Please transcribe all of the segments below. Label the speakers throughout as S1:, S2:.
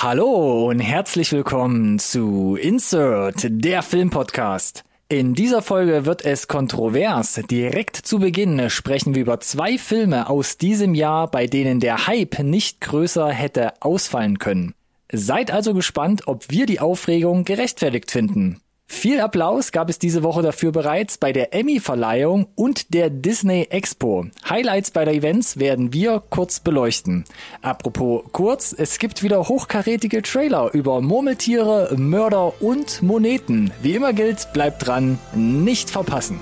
S1: Hallo und herzlich willkommen zu Insert, der Filmpodcast. In dieser Folge wird es kontrovers. Direkt zu Beginn sprechen wir über zwei Filme aus diesem Jahr, bei denen der Hype nicht größer hätte ausfallen können. Seid also gespannt, ob wir die Aufregung gerechtfertigt finden. Viel Applaus gab es diese Woche dafür bereits bei der Emmy-Verleihung und der Disney Expo. Highlights beider Events werden wir kurz beleuchten. Apropos kurz, es gibt wieder hochkarätige Trailer über Murmeltiere, Mörder und Moneten. Wie immer gilt, bleibt dran, nicht verpassen.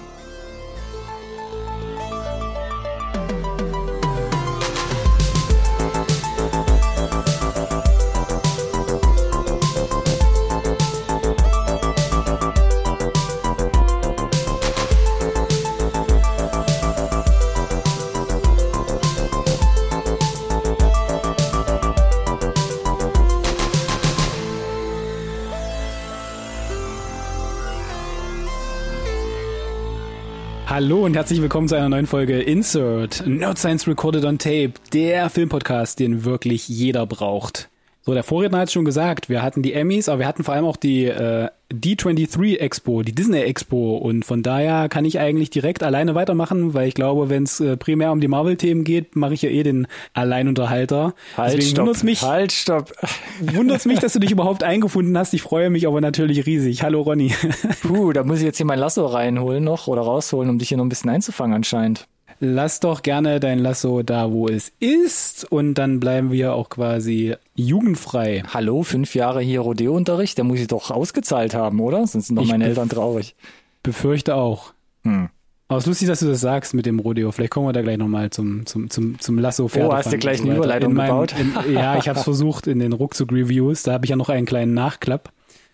S2: Hallo und herzlich willkommen zu einer neuen Folge Insert, Nerd Science Recorded on Tape, der Filmpodcast, den wirklich jeder braucht. So, der Vorredner hat schon gesagt, wir hatten die Emmys, aber wir hatten vor allem auch die äh, D23 Expo, die Disney Expo und von daher kann ich eigentlich direkt alleine weitermachen, weil ich glaube, wenn es äh, primär um die Marvel-Themen geht, mache ich ja eh den Alleinunterhalter.
S1: Halt,
S2: Deswegen
S1: stopp,
S2: wundert's mich,
S1: halt, stopp.
S2: wundert's mich, dass du dich überhaupt eingefunden hast. Ich freue mich aber natürlich riesig. Hallo Ronny.
S1: Puh, da muss ich jetzt hier mein Lasso reinholen noch oder rausholen, um dich hier noch ein bisschen einzufangen anscheinend.
S2: Lass doch gerne dein Lasso da, wo es ist und dann bleiben wir auch quasi jugendfrei.
S1: Hallo, fünf Jahre hier Rodeo-Unterricht, da muss ich doch ausgezahlt haben, oder? Sonst sind doch
S2: Ich
S1: meine Eltern traurig.
S2: Befürchte auch.
S1: Hm.
S2: Aber es ist lustig, dass du das sagst mit dem Rodeo. Vielleicht kommen wir da gleich nochmal zum, zum, zum, zum lasso
S1: Oh, hast du gleich eine Überleitung gebaut?
S2: In, ja, ich habe es versucht in den Ruckzuck-Reviews. Da habe ich ja noch einen kleinen Nachklapp.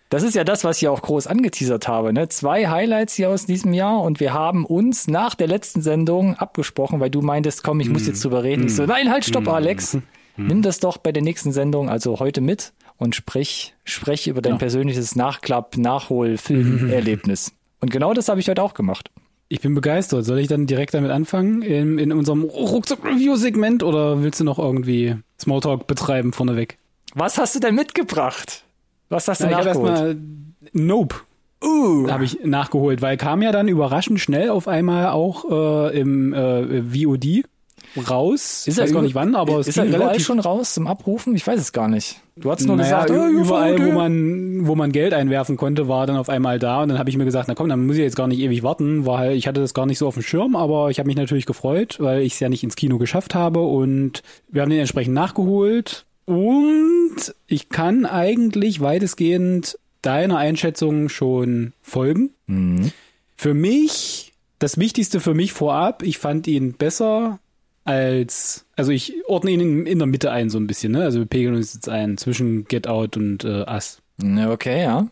S1: Das ist ja das, was ich auch groß angeteasert habe. Ne? Zwei Highlights hier aus diesem Jahr und wir haben uns nach der letzten Sendung abgesprochen, weil du meintest, komm, ich muss jetzt drüber reden. Ich so, nein, halt, stopp, Alex. Nimm das doch bei der nächsten Sendung, also heute mit und sprich, sprech über dein
S2: Ja.
S1: persönliches Nachklapp, Nachhol, Filmerlebnis. Und genau das habe ich heute auch gemacht.
S2: Ich bin begeistert. Soll ich dann direkt damit anfangen in, in unserem Ruckzuck-Review-Segment oder willst du noch irgendwie Smalltalk betreiben vorneweg?
S1: Was hast du denn mitgebracht? Was hast du
S2: ich habe
S1: nachgeholt?
S2: erstmal Nope
S1: Uh,
S2: habe ich nachgeholt, weil kam ja dann überraschend schnell auf einmal auch äh, im äh, VOD raus.
S1: ist
S2: ich weiß
S1: er
S2: gar nicht wann, aber es
S1: ist er überall
S2: relativ
S1: schon raus zum Abrufen? Ich weiß es gar nicht. Du hast nur
S2: naja,
S1: gesagt, oh,
S2: überall, wo man, wo man Geld einwerfen konnte, war dann auf einmal da. Und dann habe ich mir gesagt, na komm, dann muss ich jetzt gar nicht ewig warten, weil ich hatte das gar nicht so auf dem Schirm, aber ich habe mich natürlich gefreut, weil ich es ja nicht ins Kino geschafft habe und wir haben den entsprechend nachgeholt. Und ich kann eigentlich weitestgehend deiner Einschätzung schon folgen.
S1: Mhm.
S2: Für mich, das Wichtigste für mich vorab, ich fand ihn besser als, also ich ordne ihn in, in der Mitte ein so ein bisschen, ne? Also wir pegeln uns jetzt ein zwischen Get Out und äh, Us.
S1: Okay, ja.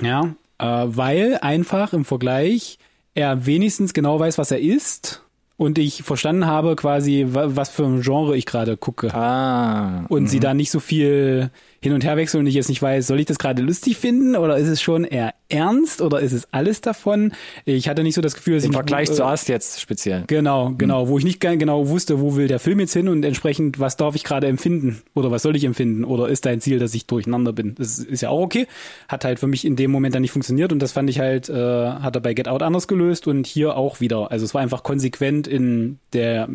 S2: Ja, äh, weil einfach im Vergleich er wenigstens genau weiß, was er ist und ich verstanden habe quasi, wa- was für ein Genre ich gerade gucke.
S1: Ah.
S2: Und sie da nicht so viel hin und her wechseln und ich jetzt nicht weiß, soll ich das gerade lustig finden oder ist es schon eher ernst oder ist es alles davon? Ich hatte nicht so das Gefühl, dass
S1: Im
S2: ich
S1: Vergleich
S2: äh,
S1: zu Ast jetzt speziell.
S2: Genau, genau, wo ich nicht genau wusste, wo will der Film jetzt hin und entsprechend, was darf ich gerade empfinden oder was soll ich empfinden oder ist dein Ziel, dass ich durcheinander bin? Das ist ja auch okay. Hat halt für mich in dem Moment dann nicht funktioniert und das fand ich halt, äh, hat er bei Get Out anders gelöst und hier auch wieder. Also es war einfach konsequent in der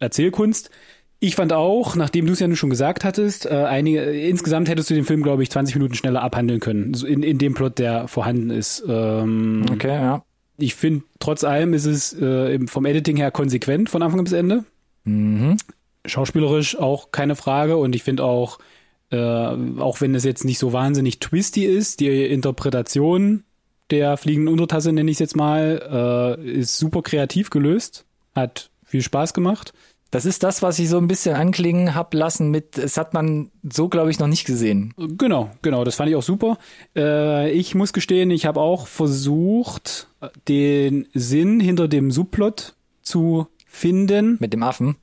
S2: Erzählkunst. Ich fand auch, nachdem du es ja nun schon gesagt hattest, äh, einige, insgesamt hättest du den Film, glaube ich, 20 Minuten schneller abhandeln können, so in, in dem Plot, der vorhanden ist. Ähm,
S1: Okay, ja.
S2: ich finde, trotz allem ist es äh, vom Editing her konsequent von Anfang bis Ende.
S1: Mhm.
S2: Schauspielerisch auch keine Frage und ich finde auch, äh, auch wenn es jetzt nicht so wahnsinnig twisty ist, die Interpretation der fliegenden Untertasse, nenne ich es jetzt mal, äh, ist super kreativ gelöst, hat viel Spaß gemacht.
S1: Das ist das, was ich so ein bisschen anklingen hab lassen mit, es hat man so, glaube ich, noch nicht gesehen.
S2: Genau, genau, das fand ich auch super. Äh, ich muss gestehen, ich habe auch versucht, den Sinn hinter dem Subplot zu finden.
S1: Mit dem Affen.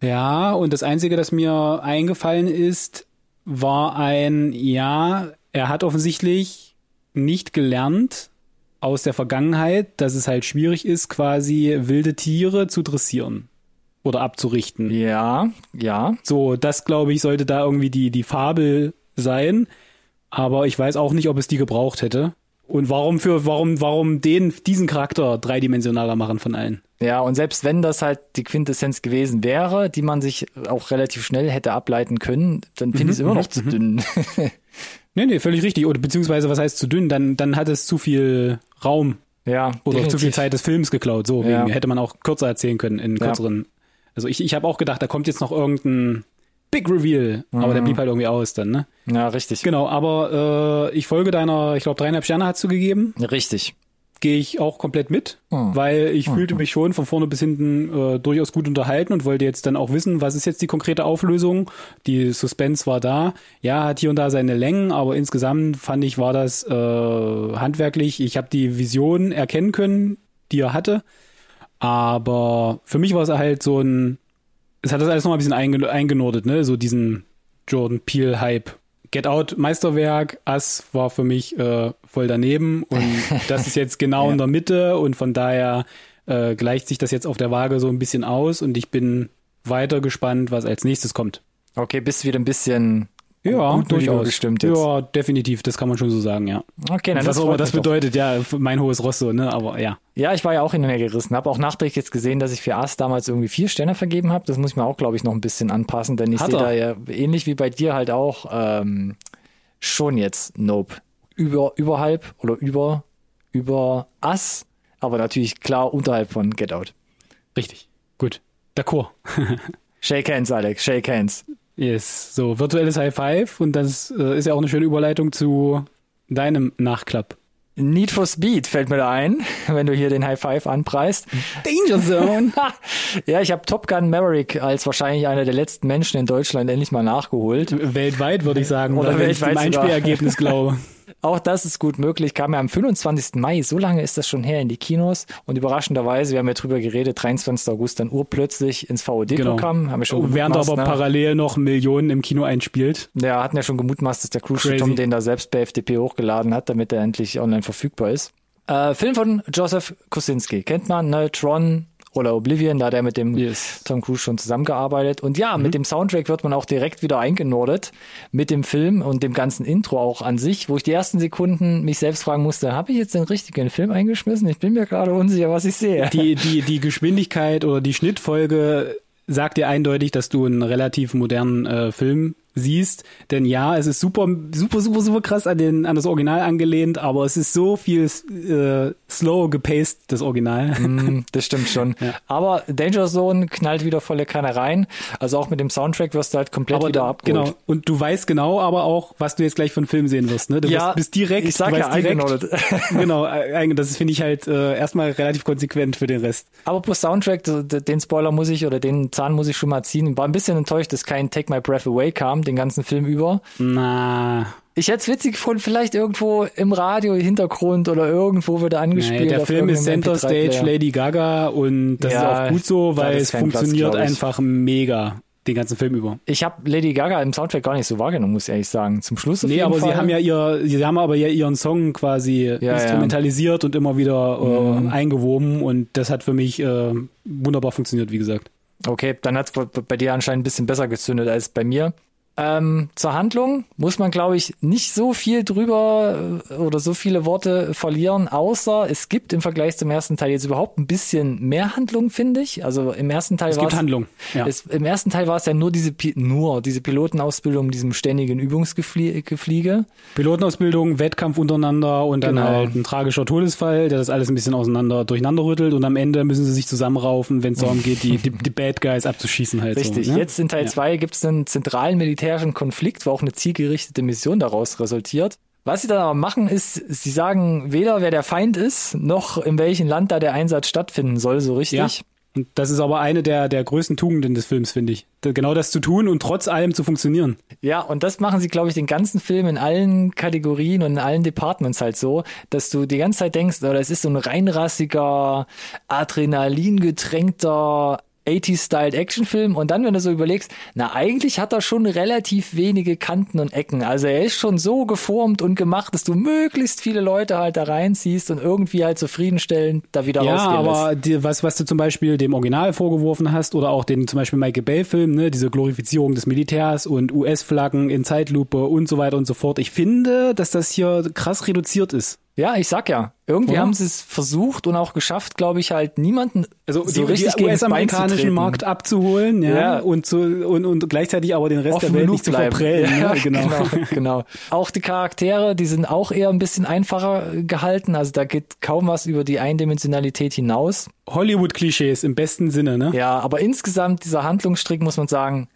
S2: Ja, und das Einzige, das mir eingefallen ist, war ein, ja, er hat offensichtlich nicht gelernt aus der Vergangenheit, dass es halt schwierig ist, quasi wilde Tiere zu dressieren oder abzurichten.
S1: Ja, ja.
S2: So, das glaube ich, sollte da irgendwie die, die Fabel sein, aber ich weiß auch nicht, ob es die gebraucht hätte. Und warum für, warum, warum den, diesen Charakter dreidimensionaler machen von allen?
S1: Ja, und selbst wenn das halt die Quintessenz gewesen wäre, die man sich auch relativ schnell hätte ableiten können, dann finde ich es immer noch zu dünn.
S2: Nee, nee, völlig richtig. Oder beziehungsweise, was heißt zu dünn? Dann, dann hat es zu viel Raum
S1: ja,
S2: oder
S1: definitiv.
S2: zu viel Zeit des Films geklaut. So,
S1: Ja.
S2: wegen, hätte man auch kürzer erzählen können in kürzeren. Also ich, ich habe auch gedacht, da kommt jetzt noch irgendein Big Reveal, aber
S1: Mhm.
S2: der blieb halt irgendwie aus dann, ne?
S1: Ja, richtig.
S2: Genau, aber äh, ich folge deiner, ich glaube, dreieinhalb Sterne hast du gegeben.
S1: Richtig.
S2: Gehe ich auch komplett mit,
S1: Mhm.
S2: weil ich fühlte mich schon von vorne bis hinten äh, durchaus gut unterhalten und wollte jetzt dann auch wissen, was ist jetzt die konkrete Auflösung. Die Suspense war da. Ja, hat hier und da seine Längen, aber insgesamt fand ich, war das äh, handwerklich. Ich habe die Vision erkennen können, die er hatte. Aber für mich war es halt so ein, es hat das alles noch ein bisschen eingen eingenordet, ne? So diesen Jordan Peele Hype. Get Out Meisterwerk, Ass war für mich äh, voll daneben und das ist jetzt genau
S1: Ja.
S2: in der Mitte und von daher äh, gleicht sich das jetzt auf der Waage so ein bisschen aus und ich bin weiter gespannt, was als nächstes kommt.
S1: Okay, bist wieder ein bisschen
S2: Ja,
S1: gutmütiger
S2: durchaus.
S1: gestimmt jetzt.
S2: Ja, definitiv, das kann man schon so sagen, ja.
S1: Okay, dann
S2: was auch immer das
S1: mich doch.
S2: bedeutet, ja, mein hohes Ross so, ne, aber ja.
S1: Ja, ich war ja auch hin und her gerissen. Habe auch nachträglich jetzt gesehen, dass ich für Ass damals irgendwie vier Sterne vergeben habe. Das muss ich mir auch, glaube ich, noch ein bisschen anpassen, denn ich sehe da ja ähnlich wie bei dir halt auch ähm, schon jetzt Nope. Über, überhalb oder über, über Ass, aber natürlich klar unterhalb von Get Out.
S2: Richtig. Gut. D'accord.
S1: Shake hands, Alex, shake hands.
S2: Yes. So, virtuelles High Five und das äh, ist ja auch eine schöne Überleitung zu deinem Nachklapp.
S1: Need for Speed fällt mir da ein, wenn du hier den High Five anpreist.
S2: Danger Zone.
S1: ja, ich habe Top Gun Maverick als wahrscheinlich einer der letzten Menschen in Deutschland endlich mal nachgeholt.
S2: weltweit würde ich sagen,
S1: Oder
S2: wenn ich
S1: weltweit
S2: dem
S1: sogar.
S2: Einspielergebnis glaube.
S1: Auch das ist gut möglich. Kam ja am 25. Mai, so lange ist das schon her in die Kinos. Und überraschenderweise, wir haben ja drüber geredet, 23. August dann urplötzlich ins VOD-Programm. Haben wir schon
S2: Genau. Während er aber
S1: ne?
S2: parallel noch Millionen im Kino einspielt.
S1: Ja, hatten ja schon gemutmaßt, dass der Cruise
S2: Crazy.
S1: Tom den da selbst bei FDP hochgeladen hat, damit er endlich online verfügbar ist. Äh, Film von Joseph Kosinski. Kennt man, ne? Tron oder Oblivion, da hat er mit dem
S2: Yes.
S1: Tom Cruise schon zusammengearbeitet. Und ja,
S2: Mhm.
S1: mit dem Soundtrack wird man auch direkt wieder eingenordet mit dem Film und dem ganzen Intro auch an sich, wo ich die ersten Sekunden mich selbst fragen musste, habe ich jetzt den richtigen Film eingeschmissen? Ich bin mir gerade unsicher, was ich sehe.
S2: Die, die, die Geschwindigkeit oder die Schnittfolge sagt dir eindeutig, dass du einen relativ modernen äh, Film siehst. Denn ja, es ist super, super, super, super krass an, den, an das Original angelehnt, aber es ist so viel äh, slow gepaced, das Original.
S1: Mm, das stimmt schon. Aber Danger Zone knallt wieder volle Kanne rein. Also auch mit dem Soundtrack wirst du halt komplett wieder
S2: da-
S1: abgeholt.
S2: genau. Und du weißt genau aber auch, was du jetzt gleich von Film sehen wirst. Ne? Du
S1: Ja,
S2: wirst, bist direkt,
S1: ich sag ja,
S2: direkt, genau, äh, das finde ich halt äh, erstmal relativ konsequent für den Rest.
S1: Aber pro Soundtrack, den Spoiler muss ich oder den Zahn muss ich schon mal ziehen. War ein bisschen enttäuscht, dass kein Take My Breath Away kam, den ganzen Film über.
S2: Na,
S1: Ich hätte es witzig gefunden, vielleicht irgendwo im Radio Hintergrund oder irgendwo wird er angespielt.
S2: Nee, der Film ist Center Stage
S1: MP3-Player.
S2: Lady Gaga und das
S1: Ja,
S2: ist auch gut so, weil es
S1: kein Platz,
S2: funktioniert einfach mega den ganzen Film über.
S1: Ich habe Lady Gaga im Soundtrack gar nicht so wahrgenommen, muss ich ehrlich sagen. Zum Schluss auf
S2: Nee, aber
S1: Fall.
S2: sie haben ja ihr, sie haben aber ja ihren Song quasi
S1: ja.
S2: instrumentalisiert und immer wieder äh,
S1: Mhm.
S2: eingewoben und das hat für mich äh, wunderbar funktioniert, wie gesagt.
S1: Okay, dann hat es bei dir anscheinend ein bisschen besser gezündet als bei mir. Ähm, zur Handlung muss man, glaube ich, nicht so viel drüber äh, oder so viele Worte verlieren, außer es gibt im Vergleich zum ersten Teil jetzt überhaupt ein bisschen mehr Handlung, finde ich. Also im ersten Teil
S2: Es
S1: war
S2: gibt Handlung. Ja.
S1: es, Im ersten Teil war es ja nur diese nur diese Pilotenausbildung, mit diesem ständigen Übungsgefliege.
S2: Pilotenausbildung, Wettkampf untereinander und dann
S1: Genau.
S2: halt ein tragischer Todesfall, der das alles ein bisschen auseinander durcheinander rüttelt und am Ende müssen sie sich zusammenraufen, wenn es darum geht, die, die, die Bad Guys abzuschießen halt
S1: Richtig.
S2: so. Ne?
S1: Jetzt in Teil
S2: Ja.
S1: 2 gibt es einen zentralen militärischen Konflikt, wo auch eine zielgerichtete Mission daraus resultiert. Was sie dann aber machen, ist, sie sagen weder, wer der Feind ist, noch in welchem Land da der Einsatz stattfinden soll, so richtig.
S2: Ja. Und das ist aber eine der, der größten Tugenden des Films, finde ich. Genau das zu tun und trotz allem zu funktionieren.
S1: Ja, und das machen sie, glaube ich, den ganzen Film in allen Kategorien und in allen Departments halt so, dass du die ganze Zeit denkst, oder es ist so ein reinrassiger, adrenalingetränkter 80s-styled Actionfilm und dann, wenn du so überlegst, na eigentlich hat er schon relativ wenige Kanten und Ecken. Also er ist schon so geformt und gemacht, dass du möglichst viele Leute halt da reinziehst und irgendwie halt zufriedenstellend da wieder
S2: Ja,
S1: rausgehen
S2: aber
S1: lässt.
S2: die, was, was du zum Beispiel dem Original vorgeworfen hast oder auch den zum Beispiel Michael Bay-Film, ne, diese Glorifizierung des Militärs und US-Flaggen in Zeitlupe und so weiter und so fort. Ich finde, dass das hier krass reduziert ist.
S1: Ja, ich sag ja, irgendwie
S2: Oder?
S1: haben sie es versucht und auch geschafft, glaube ich, halt niemanden
S2: Also
S1: so
S2: die,
S1: richtig
S2: die US-amerikanischen. Markt abzuholen, ja,
S1: Ja.
S2: Und, zu, und, und gleichzeitig aber den Rest
S1: auf
S2: der Welt nicht zu
S1: bleiben.
S2: verprellen.
S1: Ja,
S2: ne? genau.
S1: genau, genau. Auch die Charaktere, die sind auch eher ein bisschen einfacher gehalten. Also da geht kaum was über die Eindimensionalität hinaus.
S2: Hollywood-Klischees im besten Sinne, ne?
S1: Ja, aber insgesamt dieser Handlungsstrick muss man sagen,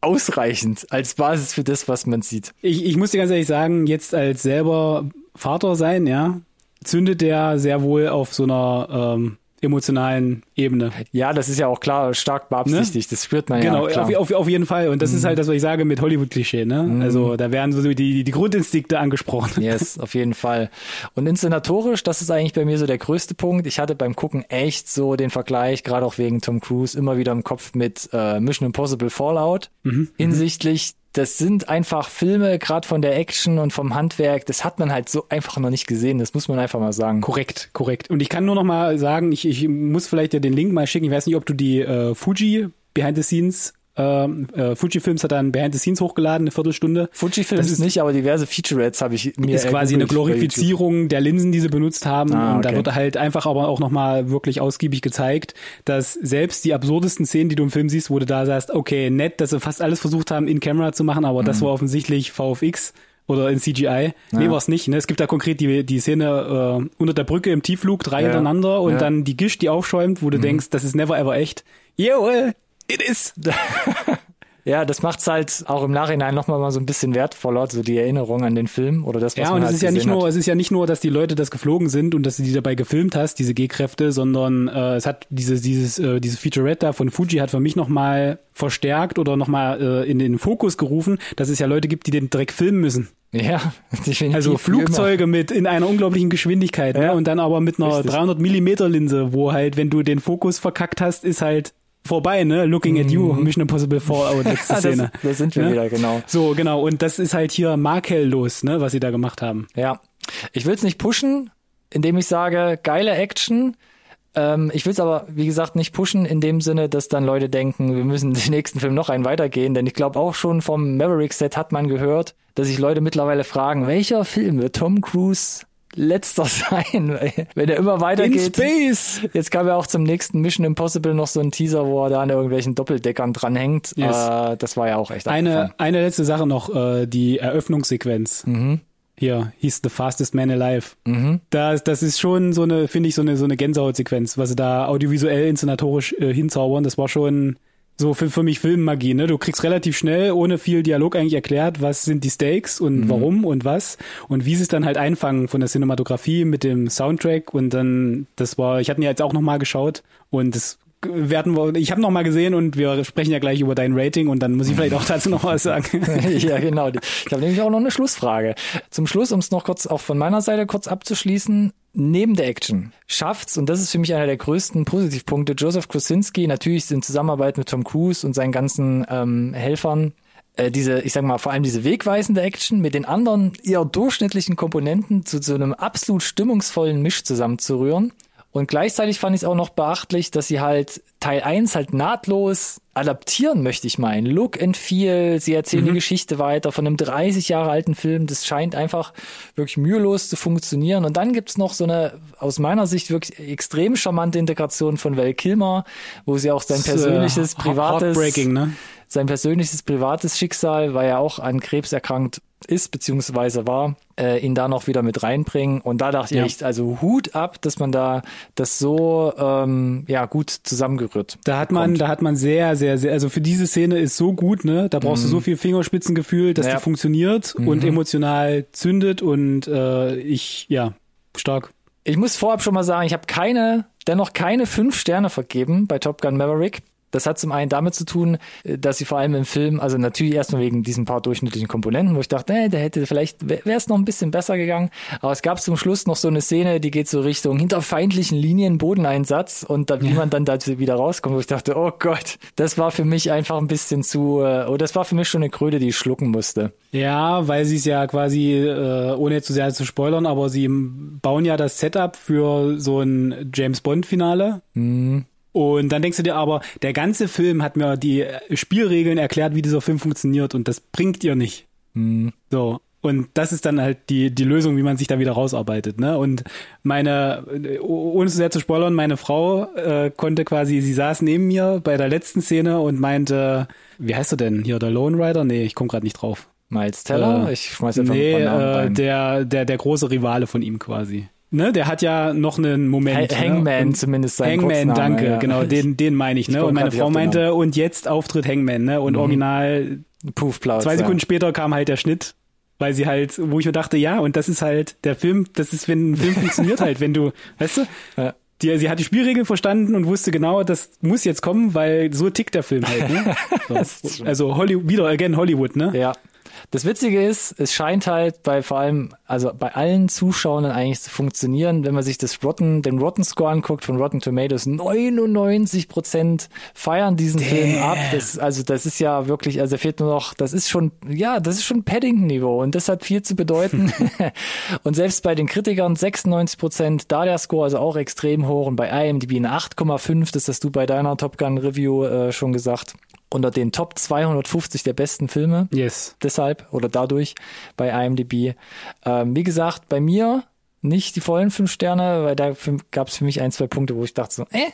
S1: ausreichend als Basis für das, was man sieht.
S2: Ich, ich muss dir ganz ehrlich sagen, jetzt als selber Vater sein, ja, zündet der sehr wohl auf so einer ähm, emotionalen Ebene.
S1: Ja, das ist ja auch klar stark beabsichtigt. Das spürt man
S2: Genau,
S1: ja. Klar.
S2: auf, auf, jeden Fall. Und das
S1: Mhm.
S2: ist halt das, was ich sage mit Hollywood-Klischee, ne? Also da werden so die, die Grundinstinkte angesprochen.
S1: Yes, auf jeden Fall. Und inszenatorisch, das ist eigentlich bei mir so der größte Punkt. Ich hatte beim Gucken echt so den Vergleich, gerade auch wegen Tom Cruise, immer wieder im Kopf mit äh, Mission Impossible Fallout.
S2: Mhm,
S1: Hinsichtlich, das sind einfach Filme, gerade von der Action und vom Handwerk, das hat man halt so einfach noch nicht gesehen. Das muss man einfach mal sagen.
S2: Korrekt, korrekt. Und ich kann nur noch mal sagen, ich, ich muss vielleicht dir den Link mal schicken. Ich weiß nicht, ob du die äh, Fuji Behind the Scenes ähm, äh, Fuji Films hat dann Behind the Scenes hochgeladen, eine Viertelstunde.
S1: Fujifilm
S2: Das
S1: ist nicht, aber diverse Featurettes habe ich mir
S2: ist quasi eine. Glorifizierung der Linsen, die sie benutzt haben.
S1: Ah,
S2: Und da
S1: okay.
S2: wird halt einfach aber auch nochmal wirklich ausgiebig gezeigt, dass selbst die absurdesten Szenen, die du im Film siehst, wo du da sagst, okay, nett, dass sie fast alles versucht haben, in Camera zu machen, aber
S1: Mhm.
S2: das war offensichtlich VFX oder in CGI. Nee, war's nicht. Ne? Es gibt da konkret die, die Szene äh, unter der Brücke im Tiefflug, drei
S1: Ja.
S2: hintereinander und
S1: Ja. Mhm.
S2: dann die Gischt, die aufschäumt, wo du denkst, das ist never ever echt. Jawohl, it is.
S1: Ja, das macht's halt auch im Nachhinein nochmal mal so ein bisschen wertvoller, so die Erinnerung an den Film oder das, was
S2: Ja,
S1: man
S2: und
S1: halt
S2: es ist ja nicht nur,
S1: hat.
S2: es ist ja nicht nur, dass die Leute das geflogen sind und dass du die dabei gefilmt hast, diese G-Kräfte, sondern äh, es hat dieses, dieses, äh, diese Featurette da von Fuji hat für mich nochmal verstärkt oder nochmal äh, in den Fokus gerufen, dass es ja Leute gibt, die den Dreck filmen müssen.
S1: Ja, definitiv.
S2: Also Flugzeuge mit in einer unglaublichen Geschwindigkeit,
S1: Ja.
S2: ne? Und dann aber mit einer
S1: Richtig.
S2: 300 Millimeter Linse, wo halt, wenn du den Fokus verkackt hast, ist halt vorbei, ne? Looking at you, Mission Impossible Fallout, letzte. Szene.
S1: Mhm. das, da sind wir
S2: Ne?
S1: wieder, genau.
S2: So, genau. Und das ist halt hier makellos, ne? Was sie da gemacht haben.
S1: Ja. Ich will's nicht pushen, indem ich sage, geile Action. Ähm, ich will's aber, wie gesagt, nicht pushen in dem Sinne, dass dann Leute denken, wir müssen den nächsten Film noch einen weitergehen. Denn ich glaube auch schon vom Maverick-Set hat man gehört, dass sich Leute mittlerweile fragen, welcher Film wird Tom Cruise letzter sein, wenn er immer
S2: In
S1: weitergeht.
S2: Space!
S1: Jetzt kam ja auch zum nächsten Mission Impossible noch so ein Teaser, wo er da an irgendwelchen Doppeldeckern dranhängt.
S2: Yes.
S1: Äh, das war ja auch echt abgefahren.
S2: Eine, eine letzte Sache noch, äh, die Eröffnungssequenz. Hier, hieß The Fastest Man Alive. Das, das ist schon so eine, finde ich, so eine, so eine Gänsehautsequenz, was sie da audiovisuell, inszenatorisch äh, hinzaubern. Das war schon so für, für mich Filmmagie, ne? Du kriegst relativ schnell, ohne viel Dialog eigentlich erklärt, was sind die Stakes und warum und was und wie sie es dann halt einfangen von der Cinematografie mit dem Soundtrack und dann, das war, ich hatte ja jetzt auch nochmal geschaut und das werden wir, ich habe noch mal gesehen und wir sprechen ja gleich über dein Rating und dann muss ich vielleicht auch dazu noch was sagen.
S1: ja, genau. Ich habe nämlich auch noch eine Schlussfrage. Zum Schluss, um es noch kurz auch von meiner Seite kurz abzuschließen, neben der Action schafft's, und das ist für mich einer der größten Positivpunkte, Joseph Krasinski, natürlich in Zusammenarbeit mit Tom Cruise und seinen ganzen ähm, Helfern, äh, diese, ich sag mal, vor allem diese wegweisende Action mit den anderen eher durchschnittlichen Komponenten zu so einem absolut stimmungsvollen Misch zusammenzurühren. Und gleichzeitig fand ich es auch noch beachtlich, dass sie halt Teil 1 halt nahtlos adaptieren, möchte ich meinen. Look and Feel, sie erzählen die Geschichte weiter von einem 30 Jahre alten Film. Das scheint einfach wirklich mühelos zu funktionieren. Und dann gibt's noch so eine, aus meiner Sicht wirklich extrem charmante Integration von Val Kilmer, wo sie auch sein
S2: äh,
S1: persönliches, privates,
S2: ne?
S1: sein persönliches privates Schicksal, weil er auch an Krebs erkrankt ist, beziehungsweise war, äh, ihn da noch wieder mit reinbringen. Und da dachte
S2: Ja.
S1: ich also Hut ab, dass man da das so ähm, ja gut zusammengerührt.
S2: Da hat man, da hat man sehr, sehr, sehr, also für diese Szene ist so gut, ne? Da brauchst du so viel Fingerspitzengefühl, dass
S1: Ja.
S2: die funktioniert und emotional zündet und äh, ich, ja, stark.
S1: Ich muss vorab schon mal sagen, ich habe keine, dennoch keine fünf Sterne vergeben bei Top Gun Maverick. Das hat zum einen damit zu tun, äh, dass sie vor allem im Film, also natürlich erstmal wegen diesen paar durchschnittlichen Komponenten, wo ich dachte, nee, der hätte vielleicht, wäre es noch ein bisschen besser gegangen. Aber es gab zum Schluss noch so eine Szene, die geht so Richtung hinter feindlichen Linien Bodeneinsatz und da, wie ja. man dann da wieder rauskommt, wo ich dachte, oh Gott, das war für mich einfach ein bisschen zu, äh, oh, das war für mich schon eine Kröte, die ich schlucken musste.
S2: Ja, weil sie es ja quasi, äh, ohne zu sehr zu spoilern, aber sie bauen ja das Setup für so ein James Bond-Finale. Mhm. Und dann denkst du dir aber, der ganze Film hat mir die Spielregeln erklärt, wie dieser Film funktioniert und das bringt ihr nicht. Mhm. So. Und das ist dann halt die, die Lösung, wie man sich da wieder rausarbeitet. Ne? Und meine, ohne zu sehr zu spoilern, meine Frau äh, konnte quasi, sie saß neben mir bei der letzten Szene und meinte, wie heißt er denn hier, der Lone Rider? Nee, ich komme gerade nicht drauf.
S1: Miles Teller? Äh, ich schmeiß einfach
S2: nee, Namen äh, der, der, der große Rivale von ihm quasi ne, der hat ja noch einen Moment.
S1: Ha Hangman
S2: ne?
S1: zumindest sein
S2: Hangman, Kurzname, danke, ja. genau, den, den meine ich, ne? Ich und meine Frau meinte, und jetzt Auftritt Hangman, ne? Und mhm. original
S1: Puff, Plauz,
S2: zwei Sekunden ja. später kam halt der Schnitt, weil sie halt, wo ich mir dachte, ja, und das ist halt der Film, das ist, wenn ein Film funktioniert halt, wenn du, weißt du, ja. Die, sie hat die Spielregeln verstanden und wusste genau, das muss jetzt kommen, weil so tickt der Film halt. Ne? So. also Hollywood, wieder again Hollywood, ne?
S1: Ja. Das Witzige ist, es scheint halt bei vor allem, also bei allen Zuschauern eigentlich zu funktionieren, wenn man sich das Rotten, den Rotten Score anguckt von Rotten Tomatoes, 99 Prozent feiern diesen Damn. Film ab. Das, also das ist ja wirklich, also fehlt nur noch, das ist schon, ja, das ist schon Paddington-Niveau und das hat viel zu bedeuten. und selbst bei den Kritikern 96 Prozent, da der Score also auch extrem hoch und bei IMDb eine 8,5, das hast du bei deiner Top Gun Review äh, schon gesagt unter den Top 250 der besten Filme.
S2: Yes.
S1: Deshalb oder dadurch bei IMDb. Ähm, wie gesagt, bei mir nicht die vollen fünf Sterne, weil da gab es für mich ein, zwei Punkte, wo ich dachte so, äh,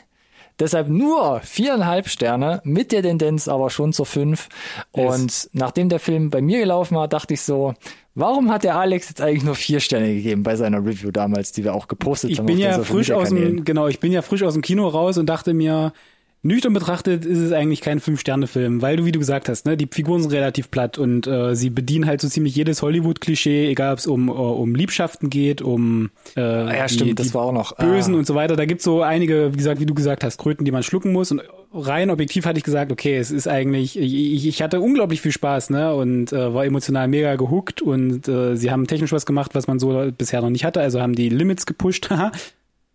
S1: Deshalb nur viereinhalb Sterne, mit der Tendenz aber schon zur fünf. Yes. Und nachdem der Film bei mir gelaufen war, dachte ich so, warum hat der Alex jetzt eigentlich nur vier Sterne gegeben bei seiner Review damals, die wir auch gepostet
S2: ich
S1: haben?
S2: Ich bin ja frisch aus dem, genau, ich bin ja frisch aus dem Kino raus und dachte mir, Nüchtern betrachtet ist es eigentlich kein Fünf-Sterne-Film, weil du, wie du gesagt hast, ne, die Figuren sind relativ platt und äh, sie bedienen halt so ziemlich jedes Hollywood-Klischee, egal ob es um, uh, um Liebschaften geht, um
S1: äh, ja, die, stimmt, das war auch noch
S2: Bösen ah. und so weiter. Da gibt's so einige, wie gesagt, wie du gesagt hast, Kröten, die man schlucken muss. Und rein objektiv hatte ich gesagt, okay, es ist eigentlich, ich, ich hatte unglaublich viel Spaß, ne, und äh, war emotional mega gehuckt und äh, sie haben technisch was gemacht, was man so bisher noch nicht hatte, also haben die Limits gepusht.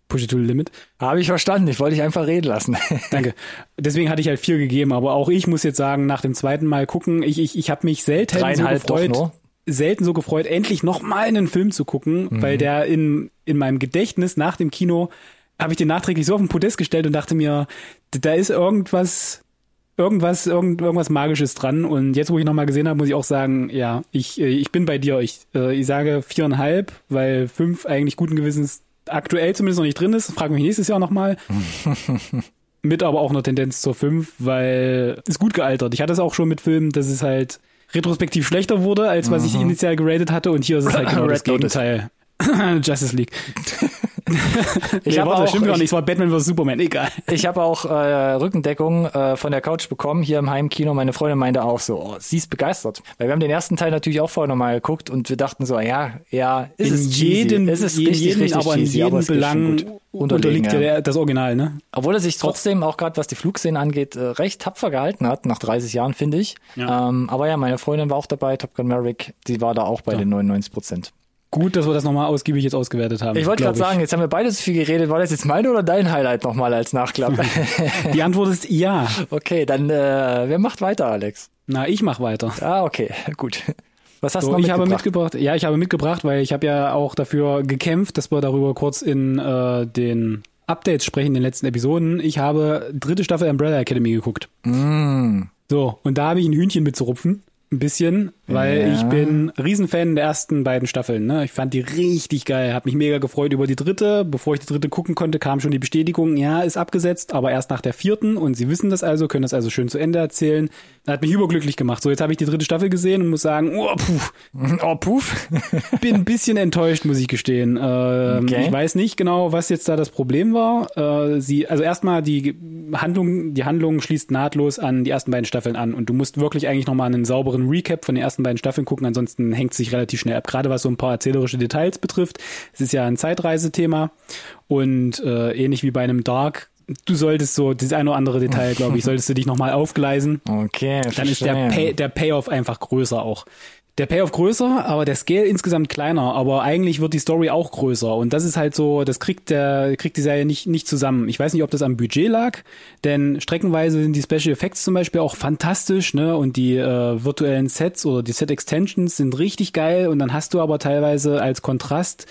S2: Push it to the limit.
S1: Habe ich verstanden. Ich wollte dich einfach reden lassen.
S2: Danke. Deswegen hatte ich halt vier gegeben. Aber auch ich muss jetzt sagen, nach dem zweiten Mal gucken, ich, ich, ich habe mich selten so gefreut, selten so gefreut, endlich noch mal einen Film zu gucken, mhm. weil der in, in meinem Gedächtnis nach dem Kino habe ich den nachträglich so auf den Podest gestellt und dachte mir, da ist irgendwas, irgendwas, irgend, irgendwas Magisches dran. Und jetzt, wo ich nochmal gesehen habe, muss ich auch sagen, ja, ich, äh, ich bin bei dir. Ich, äh, ich sage viereinhalb, weil fünf eigentlich guten Gewissens aktuell zumindest noch nicht drin ist. Frage mich nächstes Jahr nochmal. mit aber auch eine Tendenz zur 5, weil ist gut gealtert. Ich hatte es auch schon mit Filmen, dass es halt retrospektiv schlechter wurde, als was ich mhm. initial geratet hatte und hier ist es halt genau das Gegenteil. Justice League. ich nee, habe auch, stimmt gar nicht, es war Batman vs. Superman, egal.
S1: Ich habe auch äh, Rückendeckung äh, von der Couch bekommen, hier im Heimkino. Meine Freundin meinte auch so, oh, sie ist begeistert. Weil wir haben den ersten Teil natürlich auch vorher nochmal geguckt und wir dachten so, ja, ja,
S2: ist in es jedem, es ist richtig, jeden, richtig aber in cheesy, jedem aber Belang unterliegt ja der, das Original, ne?
S1: Obwohl er sich trotzdem auch gerade, was die Flugszenen angeht, äh, recht tapfer gehalten hat, nach 30 Jahren, finde ich. Ja. Ähm, aber ja, meine Freundin war auch dabei, Top Gun Merrick, die war da auch bei ja. den 99 Prozent.
S2: Gut, dass wir das nochmal ausgiebig jetzt ausgewertet haben.
S1: Ich wollte gerade sagen, jetzt haben wir beide so viel geredet. War das jetzt mein oder dein Highlight nochmal als Nachklapp?
S2: Die Antwort ist ja.
S1: Okay, dann äh, wer macht weiter, Alex?
S2: Na, ich mach weiter.
S1: Ah, okay, gut.
S2: Was hast so, du noch ich habe mitgebracht? Ja, ich habe mitgebracht, weil ich habe ja auch dafür gekämpft, dass wir darüber kurz in äh, den Updates sprechen, in den letzten Episoden. Ich habe dritte Staffel Umbrella Academy geguckt. Mm. So, und da habe ich ein Hühnchen mitzurupfen. Ein bisschen, weil ja. ich bin Riesenfan der ersten beiden Staffeln. Ne? Ich fand die richtig geil, habe mich mega gefreut über die dritte. Bevor ich die dritte gucken konnte, kam schon die Bestätigung, ja, ist abgesetzt, aber erst nach der vierten und sie wissen das also, können das also schön zu Ende erzählen. Hat mich überglücklich gemacht. So, jetzt habe ich die dritte Staffel gesehen und muss sagen, oh, puh. Oh, puff. bin ein bisschen enttäuscht, muss ich gestehen. Ähm, okay. Ich weiß nicht genau, was jetzt da das Problem war. Äh, sie, also erstmal die Handlung, die Handlung schließt nahtlos an die ersten beiden Staffeln an und du musst wirklich eigentlich nochmal einen sauberen Recap von den ersten beiden Staffeln gucken, ansonsten hängt es sich relativ schnell ab, gerade was so ein paar erzählerische Details betrifft. Es ist ja ein Zeitreisethema und äh, ähnlich wie bei einem Dark du solltest so, das eine oder andere Detail, glaube ich, solltest du dich nochmal aufgleisen.
S1: Okay,
S2: Dann ist der, Pay, der Payoff einfach größer auch. Der Payoff größer, aber der Scale insgesamt kleiner, aber eigentlich wird die Story auch größer. Und das ist halt so, das kriegt der kriegt die Serie nicht nicht zusammen. Ich weiß nicht, ob das am Budget lag, denn streckenweise sind die Special Effects zum Beispiel auch fantastisch, ne? Und die äh, virtuellen Sets oder die Set Extensions sind richtig geil. Und dann hast du aber teilweise als Kontrast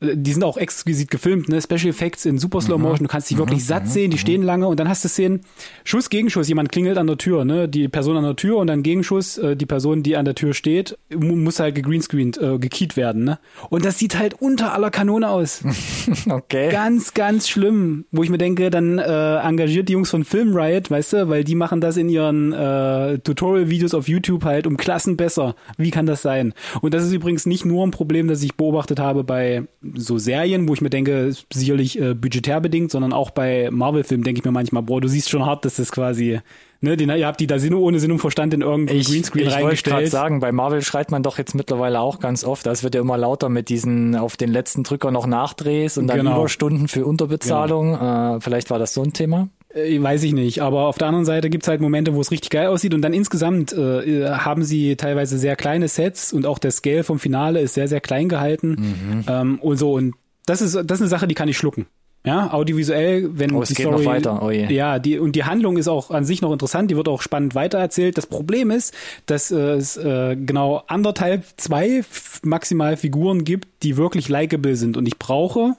S2: die sind auch exquisit gefilmt, ne? Special Effects in super Slow Motion, du kannst dich wirklich satt sehen, die stehen lange und dann hast du Szenen, Schuss, Gegenschuss, jemand klingelt an der Tür, ne? Die Person an der Tür und dann Gegenschuss, äh, die Person, die an der Tür steht, muss halt gegreenscreened, äh, gekiet werden, ne? Und das sieht halt unter aller Kanone aus.
S1: okay.
S2: Ganz, ganz schlimm, wo ich mir denke, dann äh, engagiert die Jungs von Film Riot, weißt du, weil die machen das in ihren äh, Tutorial-Videos auf YouTube halt um Klassen besser. Wie kann das sein? Und das ist übrigens nicht nur ein Problem, das ich beobachtet habe bei so Serien, wo ich mir denke, sicherlich äh, budgetär bedingt, sondern auch bei Marvel-Filmen denke ich mir manchmal, boah, du siehst schon hart, dass das quasi, ne, den, ihr habt die da Sinn, ohne Sinn und Verstand in irgendeinen
S1: Ich,
S2: Greenscreen
S1: ich wollte
S2: reingestellt.
S1: gerade sagen, bei Marvel schreit man doch jetzt mittlerweile auch ganz oft, es wird ja immer lauter mit diesen auf den letzten Drücker noch Nachdrehs und dann
S2: Genau.
S1: Überstunden für Unterbezahlung. Äh, vielleicht war das so ein Thema.
S2: Äh, weiß ich nicht, aber auf der anderen Seite gibt's halt Momente, wo es richtig geil aussieht und dann insgesamt äh, äh, haben sie teilweise sehr kleine Sets und auch der Scale vom Finale ist sehr, sehr klein gehalten
S1: Mhm.
S2: ähm, und so und das ist, das ist eine Sache, die kann ich schlucken. Ja, audiovisuell, wenn
S1: Oh, es
S2: die
S1: geht
S2: Story,
S1: noch weiter. Oh je.
S2: ja, die und die Handlung ist auch an sich noch interessant, die wird auch spannend weitererzählt. Das Problem ist, dass äh, es äh, genau anderthalb, zwei maximal Figuren gibt, die wirklich likable sind und ich brauche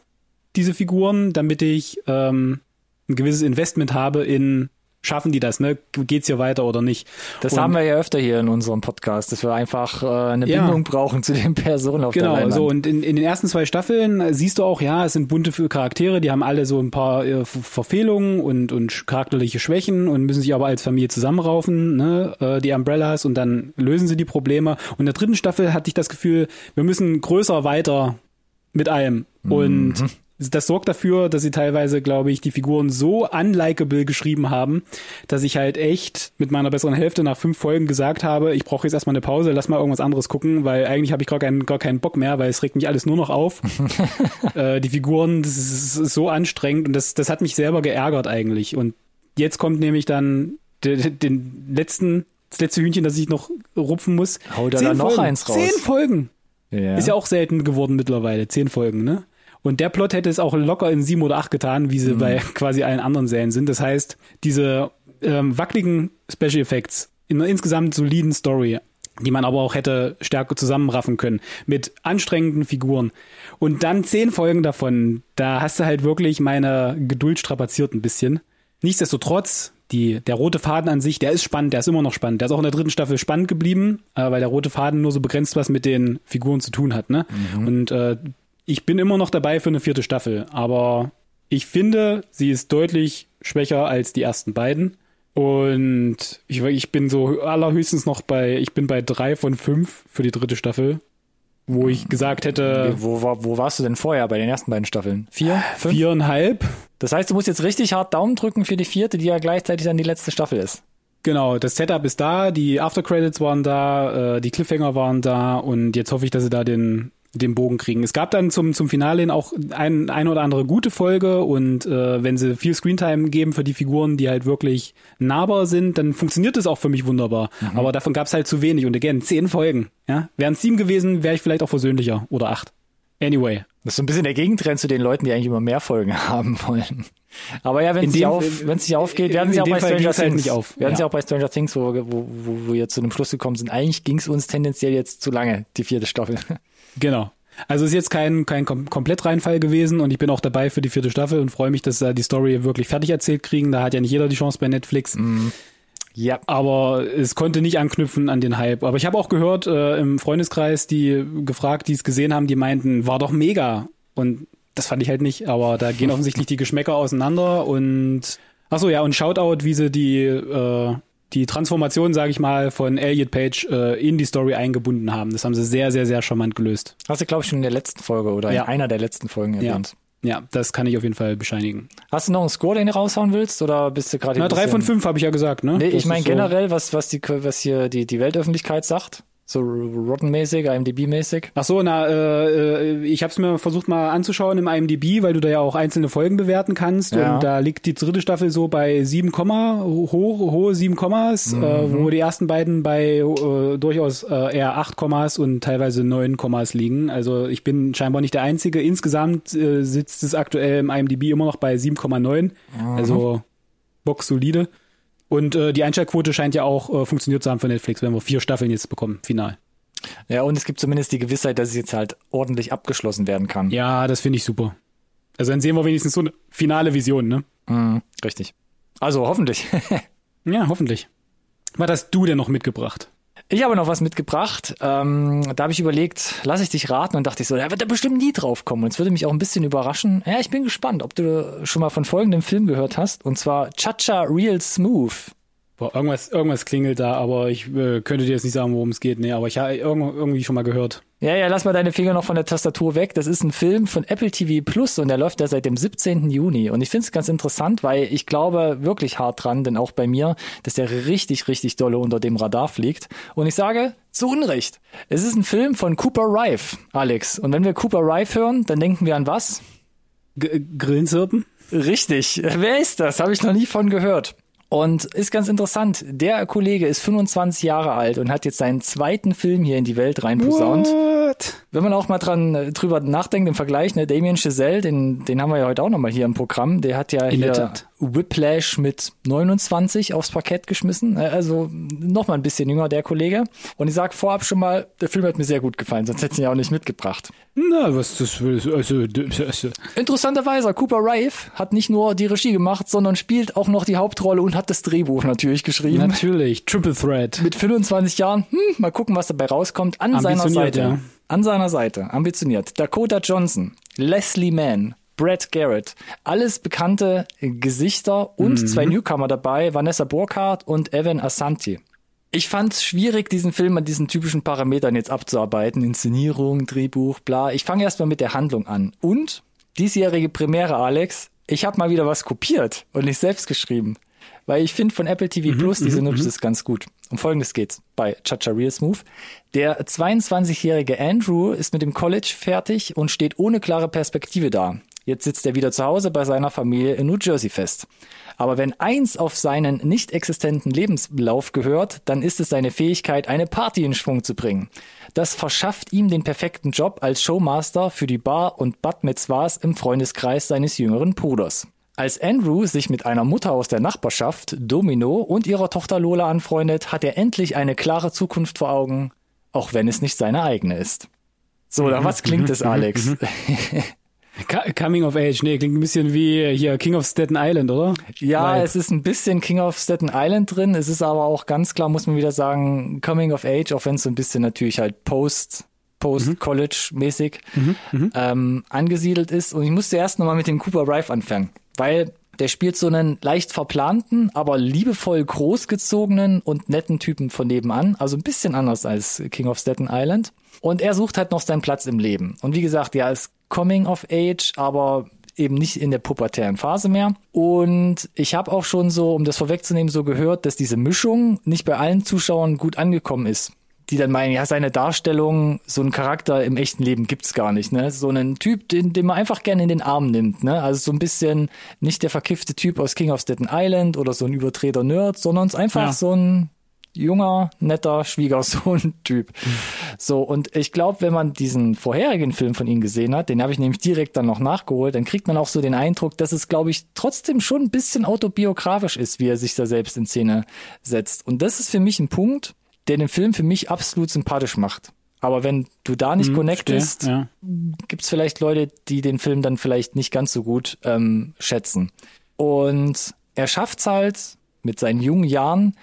S2: diese Figuren, damit ich ähm, ein gewisses Investment habe in schaffen die das, ne? Geht's hier weiter oder nicht?
S1: Das
S2: Und-
S1: haben wir ja öfter hier in unserem Podcast, dass wir einfach äh, eine
S2: Ja.
S1: Bindung brauchen zu den Personen auf der
S2: Genau,
S1: Leinwand.
S2: so und in, in den ersten zwei Staffeln siehst du auch, ja, es sind bunte Charaktere, die haben alle so ein paar äh, Ver- Verfehlungen und, und charakterliche Schwächen und müssen sich aber als Familie zusammenraufen, ne, äh, die Umbrellas und dann lösen sie die Probleme. Und in der dritten Staffel hatte ich das Gefühl, wir müssen größer weiter mit allem. Und das sorgt dafür, dass sie teilweise, glaube ich, die Figuren so unlikable geschrieben haben, dass ich halt echt mit meiner besseren Hälfte nach fünf Folgen gesagt habe, ich brauche jetzt erstmal eine Pause, lass mal irgendwas anderes gucken, weil eigentlich habe ich gar keinen, gar keinen Bock mehr, weil es regt mich alles nur noch auf. äh, die Figuren, das ist, ist so anstrengend und das, das hat mich selber geärgert eigentlich. Und jetzt kommt nämlich dann den, den letzten, das letzte Hühnchen, das ich noch rupfen muss.
S1: Hau da
S2: Zehn
S1: dann noch
S2: Folgen.
S1: eins raus.
S2: Zehn Folgen.
S1: ja.
S2: Ist ja auch selten geworden mittlerweile, zehn Folgen, ne? Und der Plot hätte es auch locker in sieben oder acht getan, wie sie
S1: Mhm.
S2: bei quasi allen anderen Serien sind. Das heißt, diese ähm, wackeligen Special Effects in einer insgesamt soliden Story, die man aber auch hätte stärker zusammenraffen können, mit anstrengenden Figuren. Und dann zehn Folgen davon, da hast du halt wirklich meine Geduld strapaziert ein bisschen. Nichtsdestotrotz, die, der rote Faden an sich, der ist spannend, der ist immer noch spannend. Der ist auch in der dritten Staffel spannend geblieben, äh, weil der rote Faden nur so begrenzt was mit den Figuren zu tun hat. Ne? Und äh, ich bin immer noch dabei für eine vierte Staffel, aber ich finde, sie ist deutlich schwächer als die ersten beiden. Und ich, ich bin so allerhöchstens noch bei, ich bin bei drei von fünf für die dritte Staffel, wo ich gesagt hätte,
S1: wo, war- wo warst du denn vorher bei den ersten beiden Staffeln? Vier? Fünf?
S2: viereinhalb.
S1: Das heißt, du musst jetzt richtig hart Daumen drücken für die vierte, die ja gleichzeitig dann die letzte Staffel ist.
S2: Genau, das Setup ist da, die Aftercredits waren da, äh, die Cliffhanger waren da und jetzt hoffe ich, dass sie da den den Bogen kriegen. Es gab dann zum zum Finale hin auch ein, ein oder andere gute Folge und äh, wenn sie viel Screentime geben für die Figuren, die halt wirklich nahbar sind, dann funktioniert das auch für mich wunderbar. Aber davon gab es halt zu wenig und again, zehn Folgen. Ja, wären es sieben gewesen, wäre ich vielleicht auch versöhnlicher oder acht. Anyway,
S1: Das ist so ein bisschen der Gegentrend zu den Leuten, die eigentlich immer mehr Folgen haben wollen. Aber ja, wenn es auf, sich aufgeht, werden sie auch bei Stranger
S2: halt
S1: Things.
S2: nicht auf.
S1: Werden sie
S2: Ja.
S1: auch bei Stranger Things, wo, wir- wo, wo, wir zu dem Schluss gekommen sind. Eigentlich ging es uns tendenziell jetzt zu lange, die vierte Staffel.
S2: Genau. Also ist jetzt kein, kein kom Komplettreinfall gewesen und ich bin auch dabei für die vierte Staffel und freue mich, dass da die Story wirklich fertig erzählt kriegen. Da hat ja nicht jeder die Chance bei Netflix.
S1: ja.
S2: Aber es konnte nicht anknüpfen an den Hype. Aber ich habe auch gehört äh, im Freundeskreis, die gefragt, die es gesehen haben, die meinten, war doch mega. Und das fand ich halt nicht. Aber da gehen offensichtlich die Geschmäcker auseinander. Und ach so ja, und Shoutout, wie sie die äh, die Transformation, sage ich mal, von Elliot Page äh, in die Story eingebunden haben. Das haben sie sehr, sehr, sehr charmant gelöst.
S1: Hast du, glaube ich, schon in der letzten Folge oder
S2: Ja.
S1: in einer der letzten Folgen
S2: Ja.
S1: erwähnt.
S2: Ja, das kann ich auf jeden Fall bescheinigen.
S1: Hast du noch einen Score, den du raushauen willst? Oder bist du gerade
S2: Na, drei von fünf habe ich ja gesagt, ne?
S1: Nee,
S2: Das
S1: ich meine
S2: so-
S1: generell, was, was, die, was hier die, die Weltöffentlichkeit sagt. So Rotten-mäßig, IMDb-mäßig?
S2: Ach so, na, äh, äh ich habe es mir versucht mal anzuschauen im IMDb, weil du da ja auch einzelne Folgen bewerten kannst. Ja. Und da liegt die dritte Staffel so bei 7, hoch, hohe 7, Kommas, mhm. äh, wo die ersten beiden bei äh, durchaus äh, eher 8 Kommas und teilweise 9 Kommas liegen. Also ich bin scheinbar nicht der Einzige. Insgesamt äh, sitzt es aktuell im IMDb immer noch bei 7,9. Mhm. Also Box solide. Und äh, die Einschaltquote scheint ja auch äh, funktioniert zu haben für Netflix, wenn wir vier Staffeln jetzt bekommen, final.
S1: Ja, und es gibt zumindest die Gewissheit, dass es jetzt halt ordentlich abgeschlossen werden kann.
S2: Ja, das finde ich super. Also dann sehen wir wenigstens so eine finale Vision, ne?
S1: Mhm, richtig. Also hoffentlich.
S2: ja, hoffentlich. Was hast du denn noch mitgebracht?
S1: Ich habe noch was mitgebracht. Ähm, da habe ich überlegt, lass ich dich raten und dachte ich so, er wird da bestimmt nie drauf kommen. Und es würde mich auch ein bisschen überraschen. Ja, ich bin gespannt, ob du schon mal von folgendem Film gehört hast. Und zwar Cha-Cha Real Smooth.
S2: Boah, irgendwas, irgendwas klingelt da, aber ich äh, könnte dir jetzt nicht sagen, worum es geht. Nee, aber ich habe irgendwie schon mal gehört.
S1: Ja, ja, lass mal deine Finger noch von der Tastatur weg. Das ist ein Film von Apple TV Plus und der läuft ja seit dem 17. Juni. Und ich finde es ganz interessant, weil ich glaube wirklich hart dran, denn auch bei mir, dass der richtig, richtig dolle unter dem Radar fliegt. Und ich sage, zu Unrecht. Es ist ein Film von Cooper Rife, Alex. Und wenn wir Cooper Rife hören, dann denken wir an was?
S2: G Grillenzirpen?
S1: Richtig. Wer ist das? Habe ich noch nie von gehört. Und ist ganz interessant, der Kollege ist 25 Jahre alt und hat jetzt seinen zweiten Film hier in die Welt reinposaunt. Wenn man auch mal dran äh, drüber nachdenkt im Vergleich, ne, Damien Chazelle, den, den haben wir ja heute auch nochmal hier im Programm, der hat ja hier Whiplash mit 29 aufs Parkett geschmissen. Äh, also noch mal ein bisschen jünger, der Kollege. Und ich sag vorab schon mal, der Film hat mir sehr gut gefallen, sonst hätte ich ihn ja auch nicht mitgebracht.
S2: Na, was das will. Also, also.
S1: Interessanterweise, Cooper Rife hat nicht nur die Regie gemacht, sondern spielt auch noch die Hauptrolle und hat das Drehbuch natürlich geschrieben.
S2: Natürlich, Triple Threat.
S1: Mit 25 Jahren, hm, mal gucken, was dabei rauskommt. An seiner Seite. Ja. An seiner Seite, ambitioniert. Dakota Johnson, Leslie Mann, Brad Garrett. Alles bekannte Gesichter und mhm. zwei Newcomer dabei, Vanessa Burkhardt und Evan Asanti. Ich fand es schwierig, diesen Film an diesen typischen Parametern jetzt abzuarbeiten. Inszenierung, Drehbuch, bla. Ich fange erstmal mit der Handlung an. Und diesjährige Premiere, Alex, ich habe mal wieder was kopiert und nicht selbst geschrieben. Weil ich finde von Apple TV mhm, Plus die mhm, Synopsis mhm. ganz gut. Um folgendes geht's bei Chacha Real Smooth. Der 22-jährige Andrew ist mit dem College fertig und steht ohne klare Perspektive da. Jetzt sitzt er wieder zu Hause bei seiner Familie in New Jersey fest. Aber wenn eins auf seinen nicht existenten Lebenslauf gehört, dann ist es seine Fähigkeit, eine Party in Schwung zu bringen. Das verschafft ihm den perfekten Job als Showmaster für die Bar und Bad Mitzvahs im Freundeskreis seines jüngeren Bruders. Als Andrew sich mit einer Mutter aus der Nachbarschaft, Domino, und ihrer Tochter Lola anfreundet, hat er endlich eine klare Zukunft vor Augen, auch wenn es nicht seine eigene ist. So, nach was klingt es, Alex?
S2: Coming of Age, nee, klingt ein bisschen wie hier King of Staten Island, oder?
S1: Ja, Weil, es ist ein bisschen King of Staten Island drin. Es ist aber auch ganz klar, muss man wieder sagen, Coming of Age, auch wenn es so ein bisschen natürlich halt Post, Post-College-mäßig mhm. mhm. ähm, angesiedelt ist. Und ich musste erst nochmal mit dem Cooper Rife anfangen, weil der spielt so einen leicht verplanten, aber liebevoll großgezogenen und netten Typen von nebenan. Also ein bisschen anders als King of Staten Island. Und er sucht halt noch seinen Platz im Leben. Und wie gesagt, ja, es Coming of Age, aber eben nicht in der pubertären Phase mehr. Und ich habe auch schon so, um das vorwegzunehmen, so gehört, dass diese Mischung nicht bei allen Zuschauern gut angekommen ist. Die dann meinen, ja, seine Darstellung, so ein Charakter im echten Leben gibt's gar nicht, ne? So einen Typ, den, den man einfach gerne in den Arm nimmt, ne? Also so ein bisschen nicht der verkiffte Typ aus King of Staten Island oder so ein übertreter Nerd, sondern es einfach ja. so ein junger, netter Schwiegersohn-Typ. So, und ich glaube, wenn man diesen vorherigen Film von ihm gesehen hat, den habe ich nämlich direkt dann noch nachgeholt, dann kriegt man auch so den Eindruck, dass es, glaube ich, trotzdem schon ein bisschen autobiografisch ist, wie er sich da selbst in Szene setzt. Und das ist für mich ein Punkt, der den Film für mich absolut sympathisch macht. Aber wenn du da nicht hm, connectest, ja. gibt es vielleicht Leute, die den Film dann vielleicht nicht ganz so gut ähm, schätzen. Und er schafft es halt mit seinen jungen Jahren,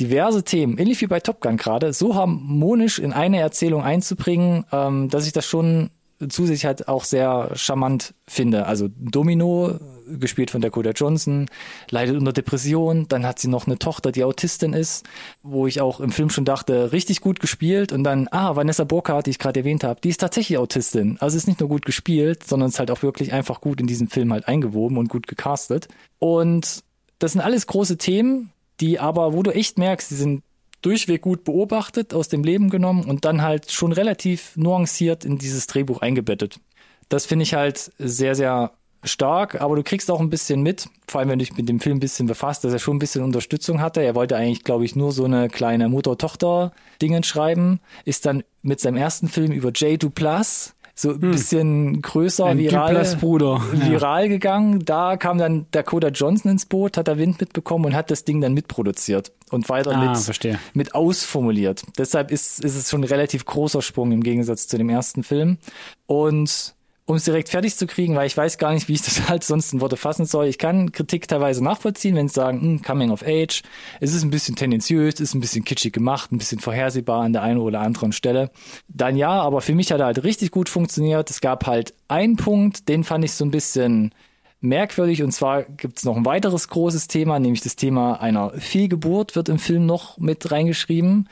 S1: diverse Themen, ähnlich wie bei Top Gun gerade, so harmonisch in eine Erzählung einzubringen, ähm, dass ich das schon zusätzlich halt auch sehr charmant finde. Also Domino, gespielt von Dakota Johnson, leidet unter Depression. Dann hat sie noch eine Tochter, die Autistin ist, wo ich auch im Film schon dachte, richtig gut gespielt. Und dann, ah, Vanessa Burkhardt, die ich gerade erwähnt habe, die ist tatsächlich Autistin. Also ist nicht nur gut gespielt, sondern ist halt auch wirklich einfach gut in diesen Film halt eingewoben und gut gecastet. Und das sind alles große Themen, die aber, wo du echt merkst, die sind durchweg gut beobachtet, aus dem Leben genommen und dann halt schon relativ nuanciert in dieses Drehbuch eingebettet. Das finde ich halt sehr, sehr stark, aber du kriegst auch ein bisschen mit, vor allem wenn du dich mit dem Film ein bisschen befasst, dass er schon ein bisschen Unterstützung hatte. Er wollte eigentlich, glaube ich, nur so eine kleine Mutter-Tochter-Dingen schreiben, ist dann mit seinem ersten Film über J2 Plus so ein hm. bisschen größer, ein viral,
S2: Bruder.
S1: viral ja. gegangen. Da kam dann Dakota Johnson ins Boot, hat er Wind mitbekommen und hat das Ding dann mitproduziert und weiter
S2: ah,
S1: mit,
S2: verstehe.
S1: mit ausformuliert. Deshalb ist, ist es schon ein relativ großer Sprung im Gegensatz zu dem ersten Film. Und um es direkt fertig zu kriegen, weil ich weiß gar nicht, wie ich das halt sonst in Worte fassen soll. Ich kann Kritik teilweise nachvollziehen, wenn sie sagen, hm, Coming of Age, es ist ein bisschen tendenziös, ist ein bisschen kitschig gemacht, ein bisschen vorhersehbar an der einen oder anderen Stelle. Dann ja, aber für mich hat er halt richtig gut funktioniert. Es gab halt einen Punkt, den fand ich so ein bisschen merkwürdig und zwar gibt es noch ein weiteres großes Thema, nämlich das Thema einer Fehlgeburt wird im Film noch mit reingeschrieben.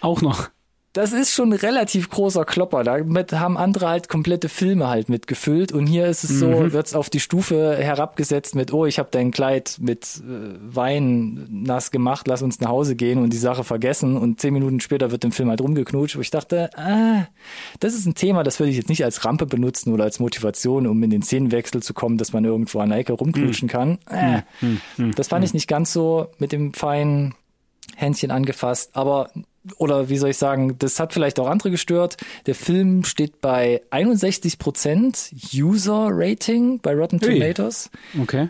S2: Auch noch
S1: das ist schon ein relativ großer Klopper. Damit haben andere halt komplette Filme halt mitgefüllt und hier ist es so, mhm. wird's auf die Stufe herabgesetzt mit, oh, ich habe dein Kleid mit äh, Wein nass gemacht, lass uns nach Hause gehen und die Sache vergessen und zehn Minuten später wird im Film halt rumgeknutscht, wo ich dachte, ah, das ist ein Thema, das würde ich jetzt nicht als Rampe benutzen oder als Motivation, um in den Szenenwechsel zu kommen, dass man irgendwo an der Ecke rumknutschen mhm. kann. Äh, mhm. Das fand ich nicht ganz so mit dem feinen Händchen angefasst, aber oder wie soll ich sagen, das hat vielleicht auch andere gestört. Der Film steht bei 61% User Rating bei Rotten Tomatoes.
S2: Okay.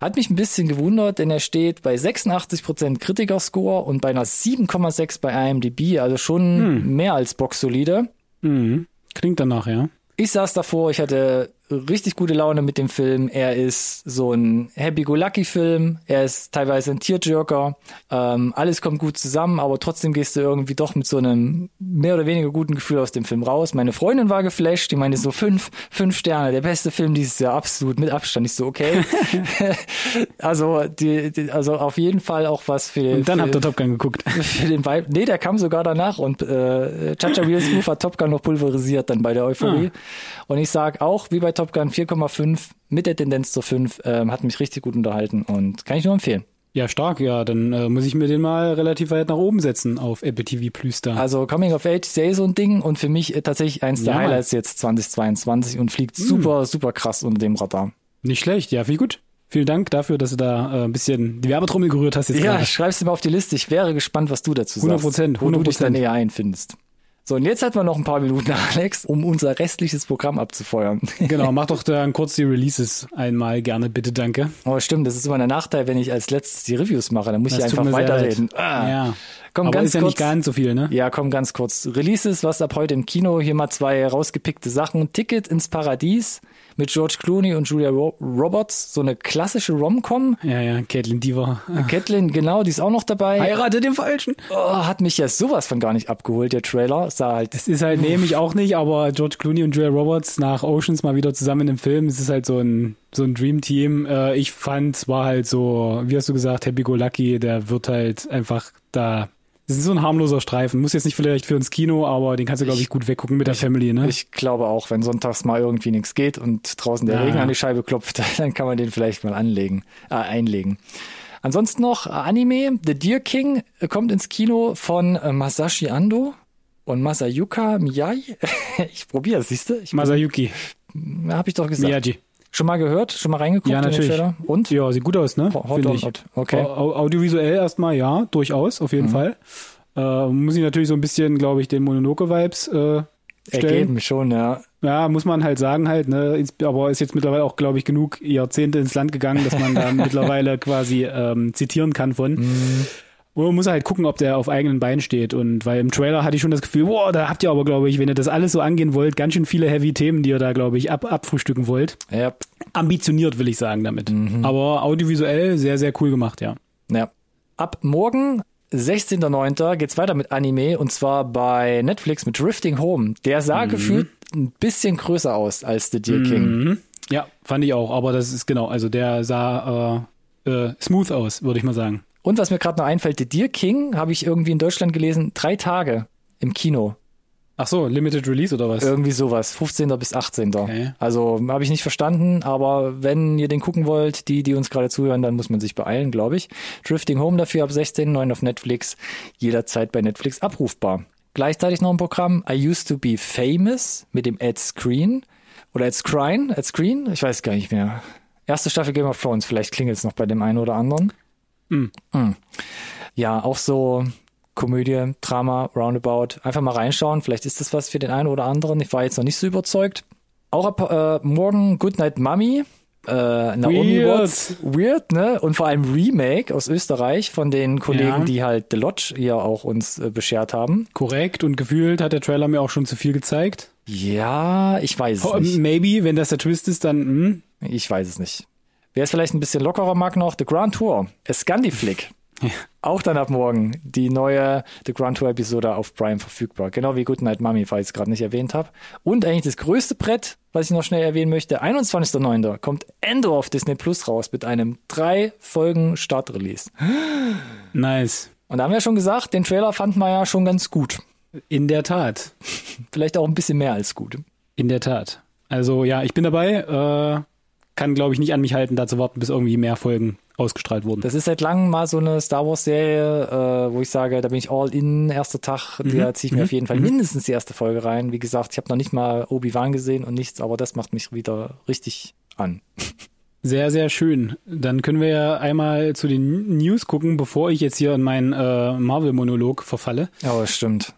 S1: Hat mich ein bisschen gewundert, denn er steht bei 86% Kritikerscore und bei einer 7,6 bei IMDb, also schon hm. mehr als boxsolide.
S2: Mhm. Klingt danach, ja.
S1: Ich saß davor, ich hatte richtig gute Laune mit dem Film. Er ist so ein Happy-Go-Lucky-Film. Er ist teilweise ein Tierjerker. Ähm, alles kommt gut zusammen, aber trotzdem gehst du irgendwie doch mit so einem mehr oder weniger guten Gefühl aus dem Film raus. Meine Freundin war geflasht, die meinte so fünf, fünf Sterne, der beste Film dieses Jahr, absolut mit Abstand. Ich so, okay. also, die, die, also auf jeden Fall auch was für
S2: Und dann
S1: für,
S2: habt ihr Top Gun geguckt.
S1: Für den Vibe. Nee, der kam sogar danach und äh, Chacha Will Smooth hat Top Gun noch pulverisiert dann bei der Euphorie. Ah. Und ich sag auch, wie bei Top Gun 4,5 mit der Tendenz zur 5, ähm, hat mich richtig gut unterhalten und kann ich nur empfehlen.
S2: Ja, stark, ja. Dann äh, muss ich mir den mal relativ weit nach oben setzen auf Apple TV Plus da.
S1: Also Coming of Age ja so ein Ding und für mich äh, tatsächlich eins der ja, Highlights jetzt 2022 und fliegt hm. super, super krass unter dem Radar.
S2: Nicht schlecht, ja, viel gut. Vielen Dank dafür, dass du da äh, ein bisschen die Werbetrommel gerührt hast
S1: jetzt. Ja, gerade. schreib's dir mal auf die Liste. Ich wäre gespannt, was du dazu
S2: 100 Prozent, 100
S1: Wo du dich dann näher einfindest. So, und jetzt hatten wir noch ein paar Minuten, Alex, um unser restliches Programm abzufeuern.
S2: Genau, mach doch dann kurz die Releases einmal gerne, bitte, danke.
S1: Oh, stimmt, das ist immer ein Nachteil, wenn ich als letztes die Reviews mache, dann muss das ich einfach weiterreden.
S2: Ah. Ja. Komm, Aber ganz ist ja kurz, nicht ganz so viel, ne?
S1: Ja, komm, ganz kurz. Releases, was ab heute im Kino, hier mal zwei rausgepickte Sachen. Ticket ins Paradies mit George Clooney und Julia Roberts, so eine klassische Rom-Com.
S2: Ja, ja, Caitlin Diva.
S1: Caitlin, genau, die ist auch noch dabei.
S2: Heirate den Falschen.
S1: Oh, hat mich ja sowas von gar nicht abgeholt, der Trailer. Sah halt.
S2: Es ist halt, nehme ich auch nicht, aber George Clooney und Julia Roberts nach Oceans mal wieder zusammen im Film. Es ist halt so ein, so ein Dream Team. Äh, ich fand, es war halt so, wie hast du gesagt, Happy Go Lucky, der wird halt einfach da das ist so ein harmloser Streifen. Muss jetzt nicht vielleicht für ins Kino, aber den kannst du, glaube ich, gut weggucken mit der
S1: ich,
S2: Family, ne?
S1: Ich glaube auch, wenn sonntags mal irgendwie nichts geht und draußen der ja. Regen an die Scheibe klopft, dann kann man den vielleicht mal anlegen, äh, einlegen. Ansonsten noch äh, Anime, The Deer King äh, kommt ins Kino von äh, Masashi Ando und Masayuka Miyai. ich probiere es, siehst du?
S2: Masayuki.
S1: Habe ich doch gesagt.
S2: Miyaji.
S1: Schon mal gehört? Schon mal reingeguckt?
S2: Ja, natürlich.
S1: Und?
S2: Ja, sieht gut aus, ne?
S1: Hot ich. Hot.
S2: Okay. Audiovisuell erstmal, ja, durchaus, auf jeden mhm. Fall. Äh, muss ich natürlich so ein bisschen, glaube ich, den Mononoke-Vibes äh,
S1: Ergeben schon, ja.
S2: Ja, muss man halt sagen halt, ne, aber ist jetzt mittlerweile auch, glaube ich, genug Jahrzehnte ins Land gegangen, dass man da mittlerweile quasi ähm, zitieren kann von. Mhm. Man muss halt gucken, ob der auf eigenen Beinen steht. Und weil im Trailer hatte ich schon das Gefühl, boah, da habt ihr aber, glaube ich, wenn ihr das alles so angehen wollt, ganz schön viele heavy Themen, die ihr da, glaube ich, ab, abfrühstücken wollt.
S1: Ja.
S2: Ambitioniert, will ich sagen damit. Mhm. Aber audiovisuell sehr, sehr cool gemacht, ja.
S1: Ja. Ab morgen 16.09. geht's weiter mit Anime und zwar bei Netflix mit Drifting Home. Der sah mhm. gefühlt ein bisschen größer aus als The Deer King. Mhm.
S2: Ja, fand ich auch, aber das ist genau, also der sah äh, äh, smooth aus, würde ich mal sagen.
S1: Und was mir gerade noch einfällt, The Deer King habe ich irgendwie in Deutschland gelesen, drei Tage im Kino.
S2: Ach so, Limited Release oder was?
S1: Irgendwie sowas, 15. bis 18.
S2: Okay.
S1: Also habe ich nicht verstanden, aber wenn ihr den gucken wollt, die, die uns gerade zuhören, dann muss man sich beeilen, glaube ich. Drifting Home dafür ab 16.9 auf Netflix, jederzeit bei Netflix abrufbar. Gleichzeitig noch ein Programm I Used to Be Famous mit dem Ed Screen oder Ed Screen, Ed Screen, ich weiß gar nicht mehr. Erste Staffel Game of Thrones, vielleicht klingelt es noch bei dem einen oder anderen.
S2: Mm.
S1: Ja, auch so Komödie, Drama, Roundabout. Einfach mal reinschauen, vielleicht ist das was für den einen oder anderen. Ich war jetzt noch nicht so überzeugt. Auch ab äh, morgen Goodnight Mommy. Äh, Naomi
S2: Weird.
S1: Watts. Weird, ne? Und vor allem Remake aus Österreich von den Kollegen,
S2: Ja.
S1: die halt The Lodge hier auch uns äh, beschert haben.
S2: Korrekt und gefühlt hat der Trailer mir auch schon zu viel gezeigt.
S1: Ja, ich weiß es
S2: Oh,
S1: nicht.
S2: maybe, wenn das der Twist ist, dann hm.
S1: Ich weiß es nicht. Wer es vielleicht ein bisschen lockerer mag noch, The Grand Tour, a Scandi Flick. Auch dann ab morgen die neue The Grand Tour Episode auf Prime verfügbar. Genau wie Goodnight Mommy, falls ich es gerade nicht erwähnt habe. Und eigentlich das größte Brett, was ich noch schnell erwähnen möchte, 21.09. kommt Endor auf Disney Plus raus mit einem drei Folgen Startrelease.
S2: nice.
S1: Und da haben wir schon gesagt, den Trailer fanden wir ja schon ganz gut.
S2: In der Tat.
S1: Vielleicht auch ein bisschen mehr als gut.
S2: In der Tat. Also ja, ich bin dabei. Äh, kann, glaube ich, nicht an mich halten, da zu warten, bis irgendwie mehr Folgen ausgestrahlt wurden.
S1: Das ist seit langem mal so eine Star Wars Serie, äh, wo ich sage, da bin ich all in, erster Tag, da ziehe ich mir auf jeden Fall mindestens die erste Folge rein. Wie gesagt, ich habe noch nicht mal Obi-Wan gesehen und nichts, aber das macht mich wieder richtig an.
S2: Sehr, sehr schön. Dann können wir ja einmal zu den News gucken, bevor ich jetzt hier in meinen äh, Marvel-Monolog verfalle.
S1: Ja, das stimmt.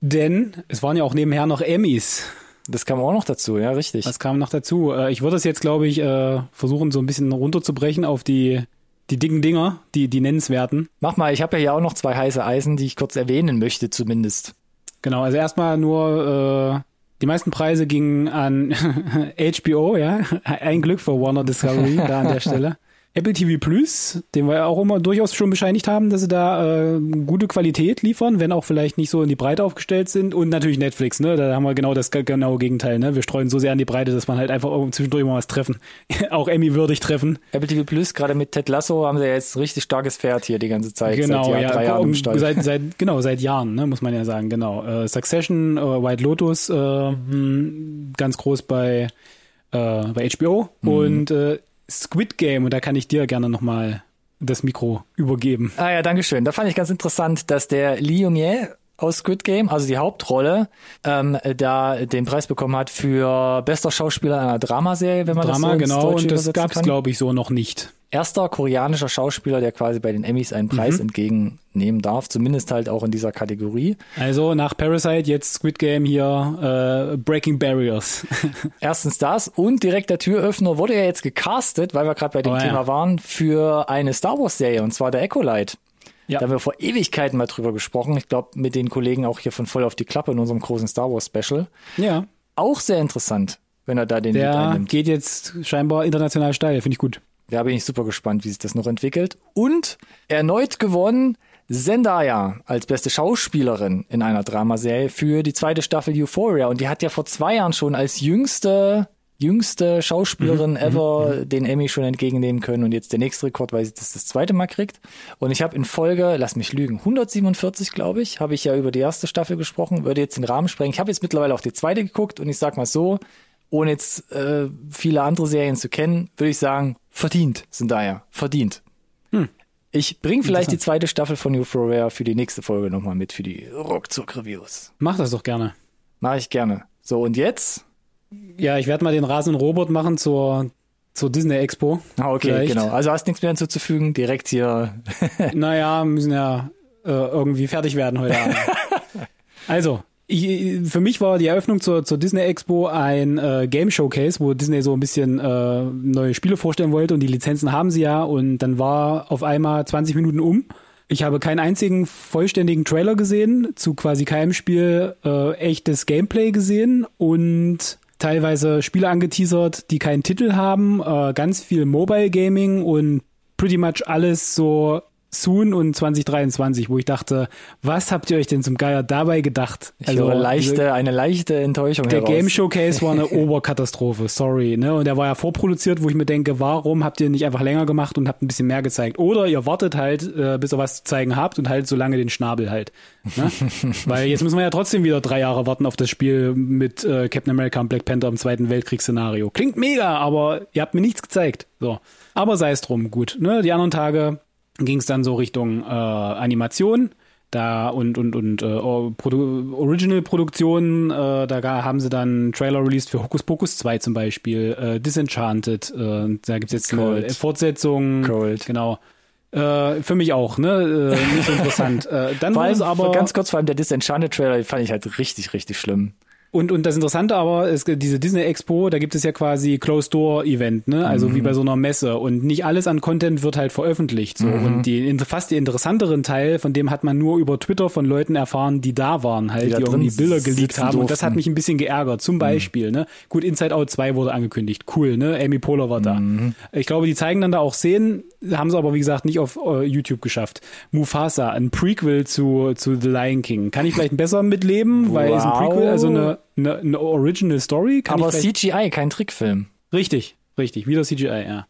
S2: Denn es waren ja auch nebenher noch Emmys.
S1: Das kam auch noch dazu, ja, richtig.
S2: Was kam noch dazu? Äh, ich würde es jetzt, glaube ich, äh, versuchen, so ein bisschen runterzubrechen auf die, die dicken Dinger, die, die nennenswerten.
S1: Mach mal, ich habe ja hier auch noch zwei heiße Eisen, die ich kurz erwähnen möchte zumindest.
S2: Genau, also erstmal nur, äh, die meisten Preise gingen an HBO, ja. Ein Glück für Warner Discovery da an der Stelle. Apple TV Plus, den wir ja auch immer durchaus schon bescheinigt haben, dass sie da äh, gute Qualität liefern, wenn auch vielleicht nicht so in die Breite aufgestellt sind. Und natürlich Netflix, ne? Da haben wir genau das ge- genaue Gegenteil, ne? Wir streuen so sehr an die Breite, dass man halt einfach zwischendurch mal was treffen. auch Emmy würdig treffen.
S1: Apple TV Plus, gerade mit Ted Lasso, haben sie ja jetzt richtig starkes Pferd hier die ganze Zeit.
S2: Genau,
S1: seit Jahr,
S2: ja,
S1: drei Jahren Stall.
S2: seit, seit, genau, seit Jahren, ne, muss man ja sagen, genau. Äh, Succession, äh, White Lotus, äh, hm, ganz groß bei, äh, bei HBO
S1: Mhm.
S2: und äh, Squid Game, und da kann ich dir gerne nochmal das Mikro übergeben.
S1: Ah ja, danke schön. Da fand ich ganz interessant, dass der Lee Yong-ye aus Squid Game, also die Hauptrolle, ähm, da den Preis bekommen hat für bester Schauspieler einer Dramaserie, wenn man
S2: Drama,
S1: das so
S2: genau, und das gab's
S1: kann.
S2: glaube ich, so noch nicht.
S1: Erster koreanischer Schauspieler, der quasi bei den Emmys einen Preis
S2: Mhm.
S1: entgegennehmen darf, zumindest halt auch in dieser Kategorie.
S2: Also nach Parasite jetzt Squid Game hier äh, Breaking Barriers.
S1: Erstens das und direkt der Türöffner wurde ja jetzt gecastet, weil wir gerade bei dem
S2: Oh ja.
S1: Thema waren, für eine Star Wars Serie und zwar der Echolite.
S2: Ja.
S1: Da haben wir vor Ewigkeiten mal drüber gesprochen. Ich glaube, mit den Kollegen auch hier von voll auf die Klappe in unserem großen Star Wars Special.
S2: ja,
S1: Auch sehr interessant, wenn er da den
S2: der geht jetzt scheinbar international steil, finde ich gut.
S1: Da bin ich super gespannt, wie sich das noch entwickelt. Und erneut gewonnen Zendaya als beste Schauspielerin in einer Dramaserie für die zweite Staffel Euphoria. Und die hat ja vor zwei Jahren schon als jüngste, jüngste Schauspielerin ever den Emmy schon entgegennehmen können. Und jetzt der nächste Rekord, weil sie das das zweite Mal kriegt. Und ich habe in Folge, lass mich lügen, 147, glaube ich, habe ich ja über die erste Staffel gesprochen, würde jetzt den Rahmen sprengen. Ich habe jetzt mittlerweile auch die zweite geguckt und ich sag mal so, ohne jetzt äh, viele andere Serien zu kennen, würde ich sagen, verdient sind daher. Verdient. Ich bringe vielleicht die zweite Staffel von Euphoria für die nächste Folge nochmal mit, für die Ruckzuck-Reviews.
S2: Mach das doch gerne.
S1: Mache ich gerne. So, und jetzt?
S2: Ja, ich werde mal den rasenden Robot machen zur, zur Disney Expo.
S1: Ah, okay,
S2: Vielleicht.
S1: genau. Also hast nichts mehr hinzuzufügen, direkt hier.
S2: Naja, müssen ja äh, irgendwie fertig werden heute Abend. also, ich, für mich war die Eröffnung zur, zur Disney Expo ein äh, Game Showcase, wo Disney so ein bisschen äh, neue Spiele vorstellen wollte und die Lizenzen haben sie ja und dann war auf einmal 20 Minuten um. Ich habe keinen einzigen vollständigen Trailer gesehen, zu quasi keinem Spiel äh, echtes Gameplay gesehen und teilweise Spiele angeteasert, die keinen Titel haben, äh, ganz viel Mobile Gaming und pretty much alles so Soon und 2023, wo ich dachte, was habt ihr euch denn zum Geier dabei gedacht?
S1: Also leichte, eine leichte Enttäuschung.
S2: Der heraus. Game Showcase war eine Oberkatastrophe, sorry. Ne? Und der war ja vorproduziert, wo ich mir denke, warum habt ihr nicht einfach länger gemacht und habt ein bisschen mehr gezeigt? Oder ihr wartet halt, äh, bis ihr was zu zeigen habt und halt so lange den Schnabel halt. Ne? Weil jetzt müssen wir ja trotzdem wieder drei Jahre warten auf das Spiel mit äh, Captain America und Black Panther im Zweiten Weltkriegsszenario. Klingt mega, aber ihr habt mir nichts gezeigt. So. Aber sei es drum, gut. Ne? Die anderen Tage ging es dann so Richtung äh, Animation da und und und äh, Produ Original-Produktionen, äh, da haben sie dann Trailer released für Hocus Pocus 2 zum Beispiel, äh, Disenchanted, äh, da gibt's jetzt Cold. eine Fortsetzung, Cold. genau. Äh, für mich auch, ne? Äh, nicht so interessant. äh, dann
S1: war es aber ganz kurz vor allem der Disenchanted Trailer fand ich halt richtig richtig schlimm.
S2: Und, und das Interessante aber ist, diese Disney Expo, da gibt es ja quasi Closed Door Event, ne? Also mhm. wie bei so einer Messe. Und nicht alles an Content wird halt veröffentlicht. So. Mhm. Und die, fast die interessanteren Teil, von dem hat man nur über Twitter von Leuten erfahren, die da waren, halt, die, die irgendwie Bilder geleakt haben. Durften. Und das hat mich ein bisschen geärgert. Zum mhm. Beispiel, mhm. ne? Gut, Inside Out 2 wurde angekündigt. Cool, ne? Amy Poehler war da. Mhm. Ich glaube, die zeigen dann da auch Szenen, haben sie aber, wie gesagt, nicht auf uh, YouTube geschafft. Mufasa, ein Prequel zu, zu The Lion King. Kann ich vielleicht besser mitleben, wow. weil es ein Prequel, also eine eine, eine Original Story.
S1: Kann Aber CGI, kein Trickfilm.
S2: Richtig, richtig, wieder CGI, ja.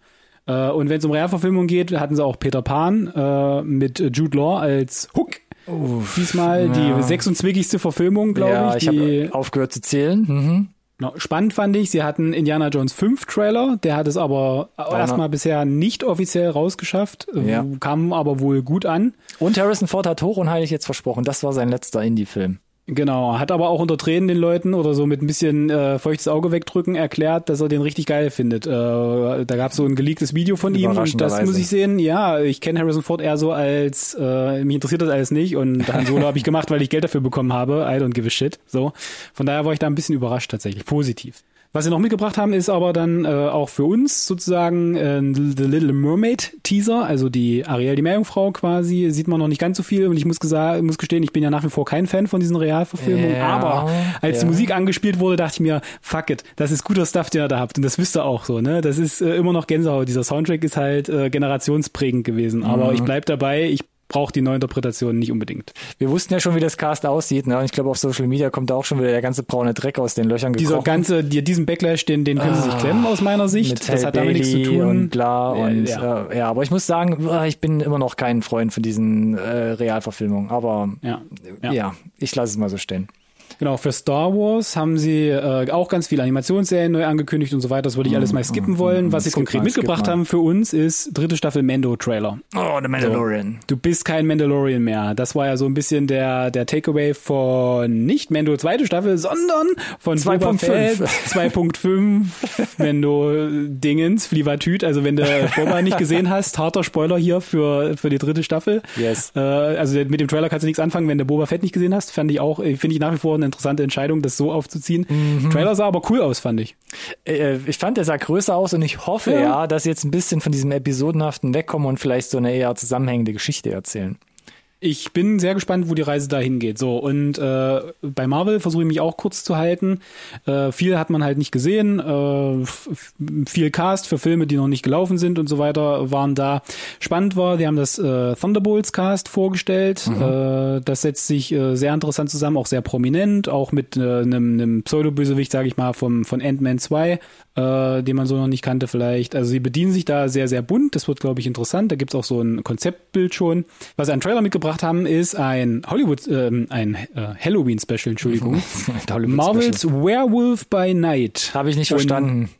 S2: Äh, und wenn es um Realverfilmung geht, hatten sie auch Peter Pan äh, mit Jude Law als Hook. Uff, Diesmal ja. die 26. Verfilmung, glaube ja,
S1: ich. Ja, ich habe aufgehört zu zählen. Mhm.
S2: Spannend fand ich, sie hatten Indiana Jones 5 Trailer, der hat es aber erstmal bisher nicht offiziell rausgeschafft, ja. kam aber wohl gut an.
S1: Und Harrison Ford hat hoch und heilig jetzt versprochen, das war sein letzter Indie-Film.
S2: Genau, hat aber auch unter Tränen den Leuten oder so mit ein bisschen äh, feuchtes Auge wegdrücken erklärt, dass er den richtig geil findet. Äh, da gab es so ein geleaktes Video von ihm und das muss ich sehen. Ja, ich kenne Harrison Ford eher so als, äh, mich interessiert das alles nicht und Han Solo habe ich gemacht, weil ich Geld dafür bekommen habe. I don't give a shit. So, von daher war ich da ein bisschen überrascht tatsächlich, positiv. Was sie noch mitgebracht haben, ist aber dann äh, auch für uns sozusagen äh, The Little Mermaid Teaser, also die Ariel, die Meerjungfrau quasi, sieht man noch nicht ganz so viel. Und ich muss, gesagt, muss gestehen, ich bin ja nach wie vor kein Fan von diesen Realverfilmungen, ja, aber als ja. die Musik angespielt wurde, dachte ich mir, fuck it, das ist guter Stuff, den ihr da habt. Und das wisst ihr auch so, ne? Das ist äh, immer noch Gänsehaut, dieser Soundtrack ist halt äh, generationsprägend gewesen, aber mhm. ich bleib dabei, ich braucht die Neuinterpretation nicht unbedingt.
S1: Wir wussten ja schon, wie das Cast aussieht, ne? Und ich glaube, auf Social Media kommt da auch schon wieder der ganze braune Dreck aus den Löchern
S2: gekrochen. Dieser ganze, die, diesen Backlash, den, den können ah, sie sich ah, klemmen aus meiner Sicht.
S1: Mit das hat damit nichts zu tun. Und bla und ja. Äh, ja, aber ich muss sagen, äh, ich bin immer noch kein Freund von diesen äh, Realverfilmungen. Aber ja, ja. ja ich lasse es mal so stehen.
S2: Genau, für Star Wars haben sie äh, auch ganz viele Animationsserien neu angekündigt und so weiter. Das würde ich alles mal skippen wollen. Was sie konkret mitgebracht haben für uns ist dritte Staffel Mando-Trailer.
S1: Oh, The Mandalorian.
S2: So, du bist kein Mandalorian mehr. Das war ja so ein bisschen der, der Takeaway von nicht Mando zweite Staffel, sondern von 2.5. 2.5 Mando-Dingens, Flivatüt. Also wenn du Boba nicht gesehen hast, harter Spoiler hier für, für die dritte Staffel.
S1: Yes.
S2: Äh, also mit dem Trailer kannst du nichts anfangen, wenn du Boba Fett nicht gesehen hast. Fand ich auch, äh, finde ich nach wie vor eine interessante Entscheidung, das so aufzuziehen. Mhm. Trailer sah aber cool aus, fand ich.
S1: Äh, ich fand, der sah größer aus und ich hoffe ja. ja, dass sie jetzt ein bisschen von diesem Episodenhaften wegkommen und vielleicht so eine eher zusammenhängende Geschichte erzählen.
S2: Ich bin sehr gespannt, wo die Reise dahin geht. So und äh, bei Marvel versuche ich mich auch kurz zu halten. Äh, viel hat man halt nicht gesehen. Äh, viel Cast für Filme, die noch nicht gelaufen sind und so weiter, waren da. Spannend war, die haben das äh, Thunderbolts Cast vorgestellt. Mhm. Äh, das setzt sich äh, sehr interessant zusammen, auch sehr prominent, auch mit äh, einem, einem Pseudo-Bösewicht, sage ich mal, vom von Ant-Man 2 äh, den man so noch nicht kannte vielleicht. Also sie bedienen sich da sehr, sehr bunt. Das wird, glaube ich, interessant. Da gibt's auch so ein Konzeptbild schon. Was einen Trailer mitgebracht haben, ist ein Hollywood, ähm, ein äh, Halloween-Special, Entschuldigung. Marvels Werewolf by Night.
S1: Habe ich nicht verstanden.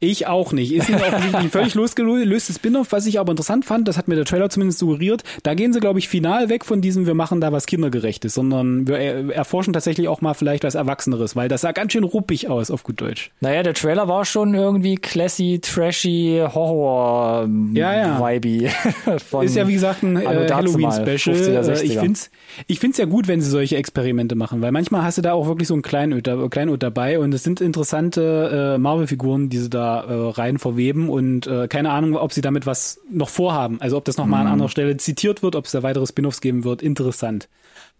S2: Ich auch nicht. Ist offensichtlich völlig losgelöstes Spin-off, was ich aber interessant fand, das hat mir der Trailer zumindest suggeriert. Da gehen sie, glaube ich, final weg von diesem, wir machen da was Kindergerechtes, sondern wir erforschen tatsächlich auch mal vielleicht was Erwachseneres, weil das sah ganz schön ruppig aus, auf gut Deutsch.
S1: Naja, der Trailer war schon irgendwie classy, trashy, Horror,
S2: ja, ja.
S1: Vibey.
S2: Ist ja, wie gesagt, ein äh, Halloween-Special. Ich finde es ich find's ja gut, wenn sie solche Experimente machen, weil manchmal hast du da auch wirklich so ein Kleinod, Kleinod dabei und es sind interessante äh, Marvel-Figuren, die sie da äh, rein verweben und äh, keine Ahnung, ob sie damit was noch vorhaben. Also ob das nochmal mhm. an anderer Stelle zitiert wird, ob es da weitere Spin-offs geben wird. Interessant.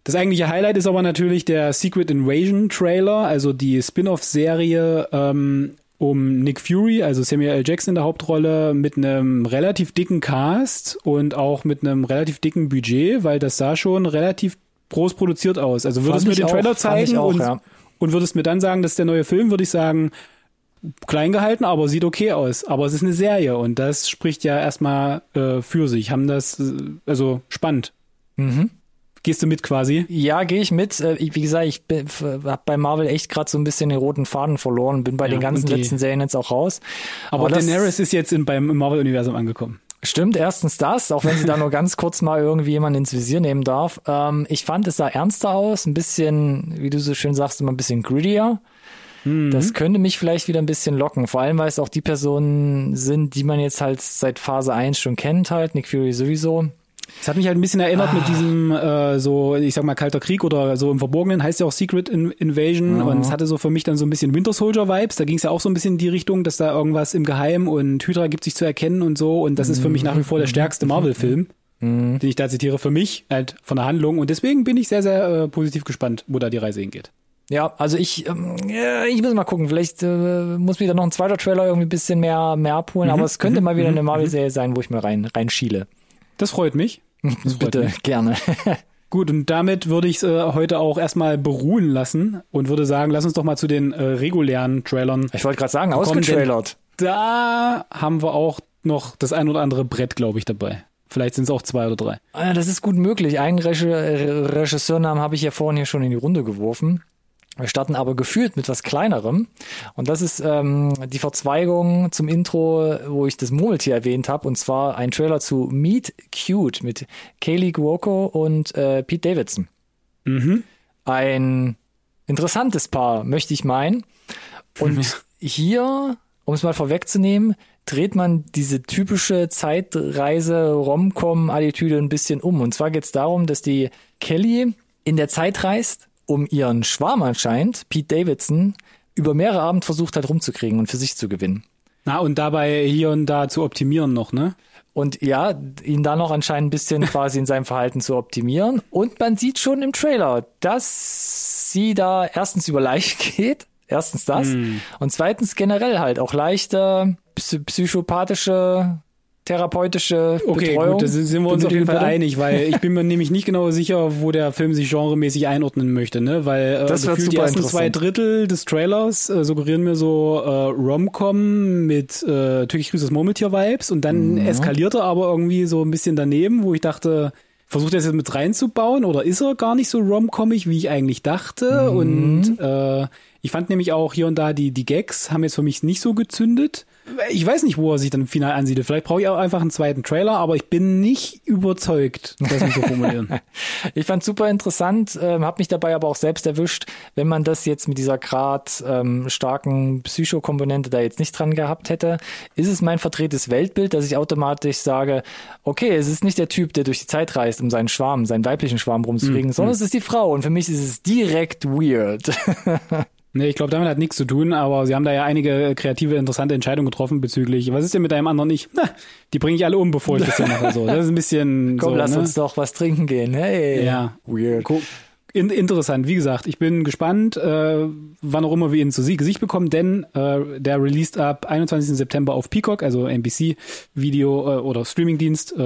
S2: Das eigentliche Highlight ist aber natürlich der Secret Invasion Trailer, also die Spin-off-Serie ähm, um Nick Fury, also Samuel L. Jackson in der Hauptrolle, mit einem relativ dicken Cast und auch mit einem relativ dicken Budget, weil das sah schon relativ groß produziert aus. Also würdest du mir den
S1: auch,
S2: Trailer zeigen
S1: auch,
S2: und,
S1: ja.
S2: und würdest mir dann sagen, das ist der neue Film, würde ich sagen, klein gehalten, aber sieht okay aus. Aber es ist eine Serie und das spricht ja erstmal äh, für sich. Haben das, äh, also spannend.
S1: Mhm.
S2: Gehst du mit quasi?
S1: Ja, gehe ich mit. Äh, Wie gesagt, ich habe bei Marvel echt gerade so ein bisschen den roten Faden verloren, bin bei
S2: Ja,
S1: den ganzen
S2: die-
S1: letzten Serien jetzt auch raus.
S2: Aber,
S1: das-
S2: Daenerys ist jetzt in, beim im Marvel-Universum angekommen.
S1: Stimmt, erstens das, auch wenn sie da nur ganz kurz mal irgendwie jemand ins Visier nehmen darf. Ähm, ich fand, es sah ernster aus, ein bisschen, wie du so schön sagst, immer ein bisschen grittier. Das könnte mich vielleicht wieder ein bisschen locken, vor allem weil es auch die Personen sind, die man jetzt halt seit Phase 1 schon kennt, halt, Nick Fury sowieso.
S2: Es hat mich halt ein bisschen erinnert
S1: Ah.
S2: mit diesem äh, so, ich sag mal, Kalter Krieg oder so im Verborgenen, heißt ja auch Secret In Invasion und es hatte so für mich dann so ein bisschen Winter Soldier Vibes. Da ging es ja auch so ein bisschen in die Richtung, dass da irgendwas im Geheim und Hydra gibt sich zu erkennen und so und das ist für mich nach wie vor der stärkste Marvel-Film, den ich da zitiere, für mich halt von der Handlung und deswegen bin ich sehr, sehr äh, positiv gespannt, wo da die Reise hingeht.
S1: Ja, also ich, ähm, ich muss mal gucken. Vielleicht äh, muss mich da noch ein zweiter Trailer irgendwie ein bisschen mehr, mehr abholen, aber es könnte mal wieder eine Marvel-Serie sein, wo ich mal rein, reinschiele.
S2: Das freut mich. Das freut
S1: Bitte,
S2: mich.
S1: gerne.
S2: Gut, und damit würde ich es äh, heute auch erstmal beruhen lassen und würde sagen, lass uns doch mal zu den äh, regulären Trailern
S1: Ich wollte gerade sagen, ausgetrailert.
S2: Da haben wir auch noch das ein oder andere Brett, glaube ich, dabei. Vielleicht sind es auch zwei oder drei.
S1: Ah, Das ist gut möglich. Einen Regi Re- Regisseurnamen habe ich ja vorhin hier schon in die Runde geworfen. Wir starten aber gefühlt mit was kleinerem. Und das ist ähm, die Verzweigung zum Intro, wo ich das Murmeltier erwähnt habe. Und zwar ein Trailer zu Meet Cute mit Kaylee Cuoco und äh, Pete Davidson.
S2: Mhm.
S1: Ein interessantes Paar, möchte ich meinen. Und hier, um es mal vorwegzunehmen, dreht man diese typische Zeitreise-Rom-Com-Attitüde ein bisschen um. Und zwar geht es darum, dass die Kelly in der Zeit reist, um ihren Schwarm anscheinend, Pete Davidson, über mehrere Abend versucht hat rumzukriegen und für sich zu gewinnen.
S2: Na, und dabei hier und da zu optimieren noch, ne?
S1: Und ja, ihn da noch anscheinend ein bisschen quasi in seinem Verhalten zu optimieren. Und man sieht schon im Trailer, dass sie da erstens über leicht geht. Erstens das. Und zweitens generell halt auch leichte psy- psychopathische, therapeutische
S2: Okay,
S1: Betreuung.
S2: gut, da sind wir uns auf jeden Fall einig, weil ich bin mir nämlich nicht genau sicher, wo der Film sich genremäßig einordnen möchte, ne? Weil äh,
S1: Das
S2: gefühlt die ersten zwei. Drittel des Trailers äh, suggerieren mir so äh, Rom-Com mit äh, türkisch grüßes Murmeltier-Vibes und dann
S1: Mhm.
S2: eskaliert er aber irgendwie so ein bisschen daneben, wo ich dachte, versucht er es jetzt mit reinzubauen oder ist er gar nicht so rom-commig, wie ich eigentlich dachte?
S1: Mhm.
S2: Und äh, ich fand nämlich auch hier und da die, die Gags haben jetzt für mich nicht so gezündet. Ich weiß nicht, wo er sich dann final ansiedelt. Vielleicht brauche ich auch einfach einen zweiten Trailer, aber ich bin nicht überzeugt, das muss so formulieren.
S1: Ich fand super interessant, ähm, habe mich dabei aber auch selbst erwischt, wenn man das jetzt mit dieser grad ähm, starken Psychokomponente da jetzt nicht dran gehabt hätte, ist es mein verdrehtes Weltbild, dass ich automatisch sage, okay, es ist nicht der Typ, der durch die Zeit reist, um seinen Schwarm, seinen weiblichen Schwarm rumzukriegen, sondern es ist die Frau und für mich ist es direkt weird.
S2: Nee, ich glaube, damit hat nichts zu tun, aber sie haben da ja einige kreative, interessante Entscheidungen getroffen bezüglich, was ist denn mit deinem anderen ich? Na, die bringe ich alle um, bevor ich das dann mache. So, das ist ein bisschen
S1: Komm,
S2: so,
S1: lass
S2: ne?
S1: uns doch was trinken gehen. Hey.
S2: Ja.
S1: Weird.
S2: Gu- In, interessant, wie gesagt, ich bin gespannt, äh, wann auch immer wir ihn zu Gesicht bekommen, denn äh, der released ab 21. September auf Peacock, also NBC Video äh, oder Streamingdienst, äh,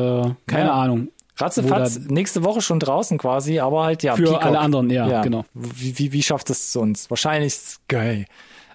S2: keine
S1: Ja.
S2: Ahnung.
S1: Ratzefatz, nächste Woche schon draußen quasi, aber halt ja.
S2: Für
S1: Peacock.
S2: alle anderen, ja, genau.
S1: Wie, wie, wie schafft es sonst? Wahrscheinlich Sky.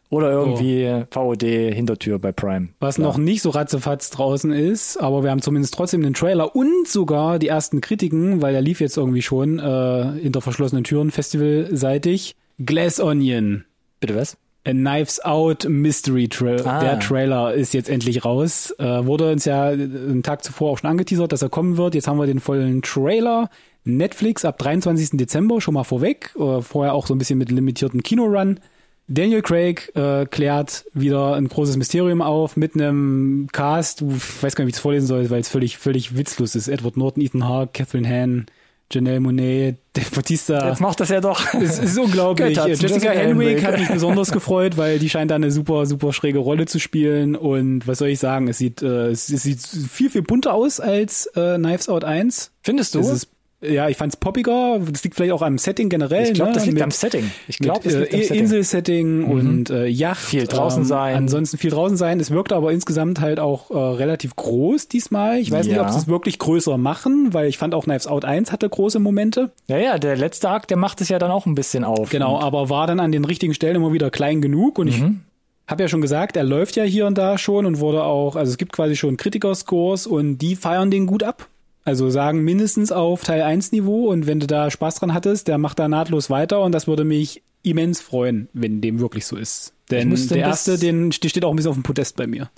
S1: Oder irgendwie VOD Hintertür bei Prime.
S2: Was
S1: Klar.
S2: noch nicht so ratzefatz draußen ist, aber wir haben zumindest trotzdem den Trailer und sogar die ersten Kritiken, weil der lief jetzt irgendwie schon äh, hinter verschlossenen Türen festivalseitig. Glass Onion.
S1: Bitte was?
S2: A Knives Out Mystery Tra
S1: Ah.
S2: Der Trailer ist jetzt endlich raus. Äh, wurde uns ja einen Tag zuvor auch schon angeteasert, dass er kommen wird. Jetzt haben wir den vollen Trailer. Netflix ab 23. Dezember schon mal vorweg. Äh, vorher auch so ein bisschen mit limitierten Kinorun. Daniel Craig äh, klärt wieder ein großes Mysterium auf mit einem Cast, ich weiß gar nicht, wie ich es vorlesen soll, weil es völlig, völlig witzlos ist. Edward Norton, Ethan Hawke, Catherine Hahn, Janelle Monet, Dave Bautista.
S1: Jetzt macht das ja doch.
S2: Es ist unglaublich. Jessica
S1: Jessica
S2: Henwick
S1: Henwick.
S2: hat mich besonders gefreut, weil die scheint da eine super, super schräge Rolle zu spielen. Und was soll ich sagen? Es sieht, äh, es, es sieht viel, viel bunter aus als äh, Knives Out 1.
S1: Findest du?
S2: Es ist ja, ich fand's poppiger. Das liegt vielleicht auch am Setting generell.
S1: Ich glaube,
S2: ne?
S1: das liegt
S2: Mit-
S1: am Setting. Ich glaube, das liegt am
S2: äh,
S1: Setting. Mhm.
S2: Inselsetting und äh, Yacht.
S1: Viel draußen sein.
S2: Ansonsten viel draußen sein. Es wirkte aber insgesamt halt auch äh, relativ groß diesmal. Ich weiß nicht,
S1: Ja.
S2: ob sie es wirklich größer machen, weil ich fand auch Knives Out 1 hatte große Momente.
S1: Ja, ja, der letzte Akt, der macht es ja dann auch ein bisschen auf.
S2: Genau, aber war dann an den richtigen Stellen immer wieder klein genug und ich
S1: Mhm.
S2: habe ja schon gesagt, er läuft ja hier und da schon und wurde auch, also es gibt quasi schon Kritiker-Scores und die feiern den gut ab. Also sagen mindestens auf Teil 1 Niveau und wenn du da Spaß dran hattest, der macht da nahtlos weiter und das würde mich immens freuen, wenn dem wirklich so ist. Denn der erste, den der steht auch ein bisschen auf dem Podest bei mir.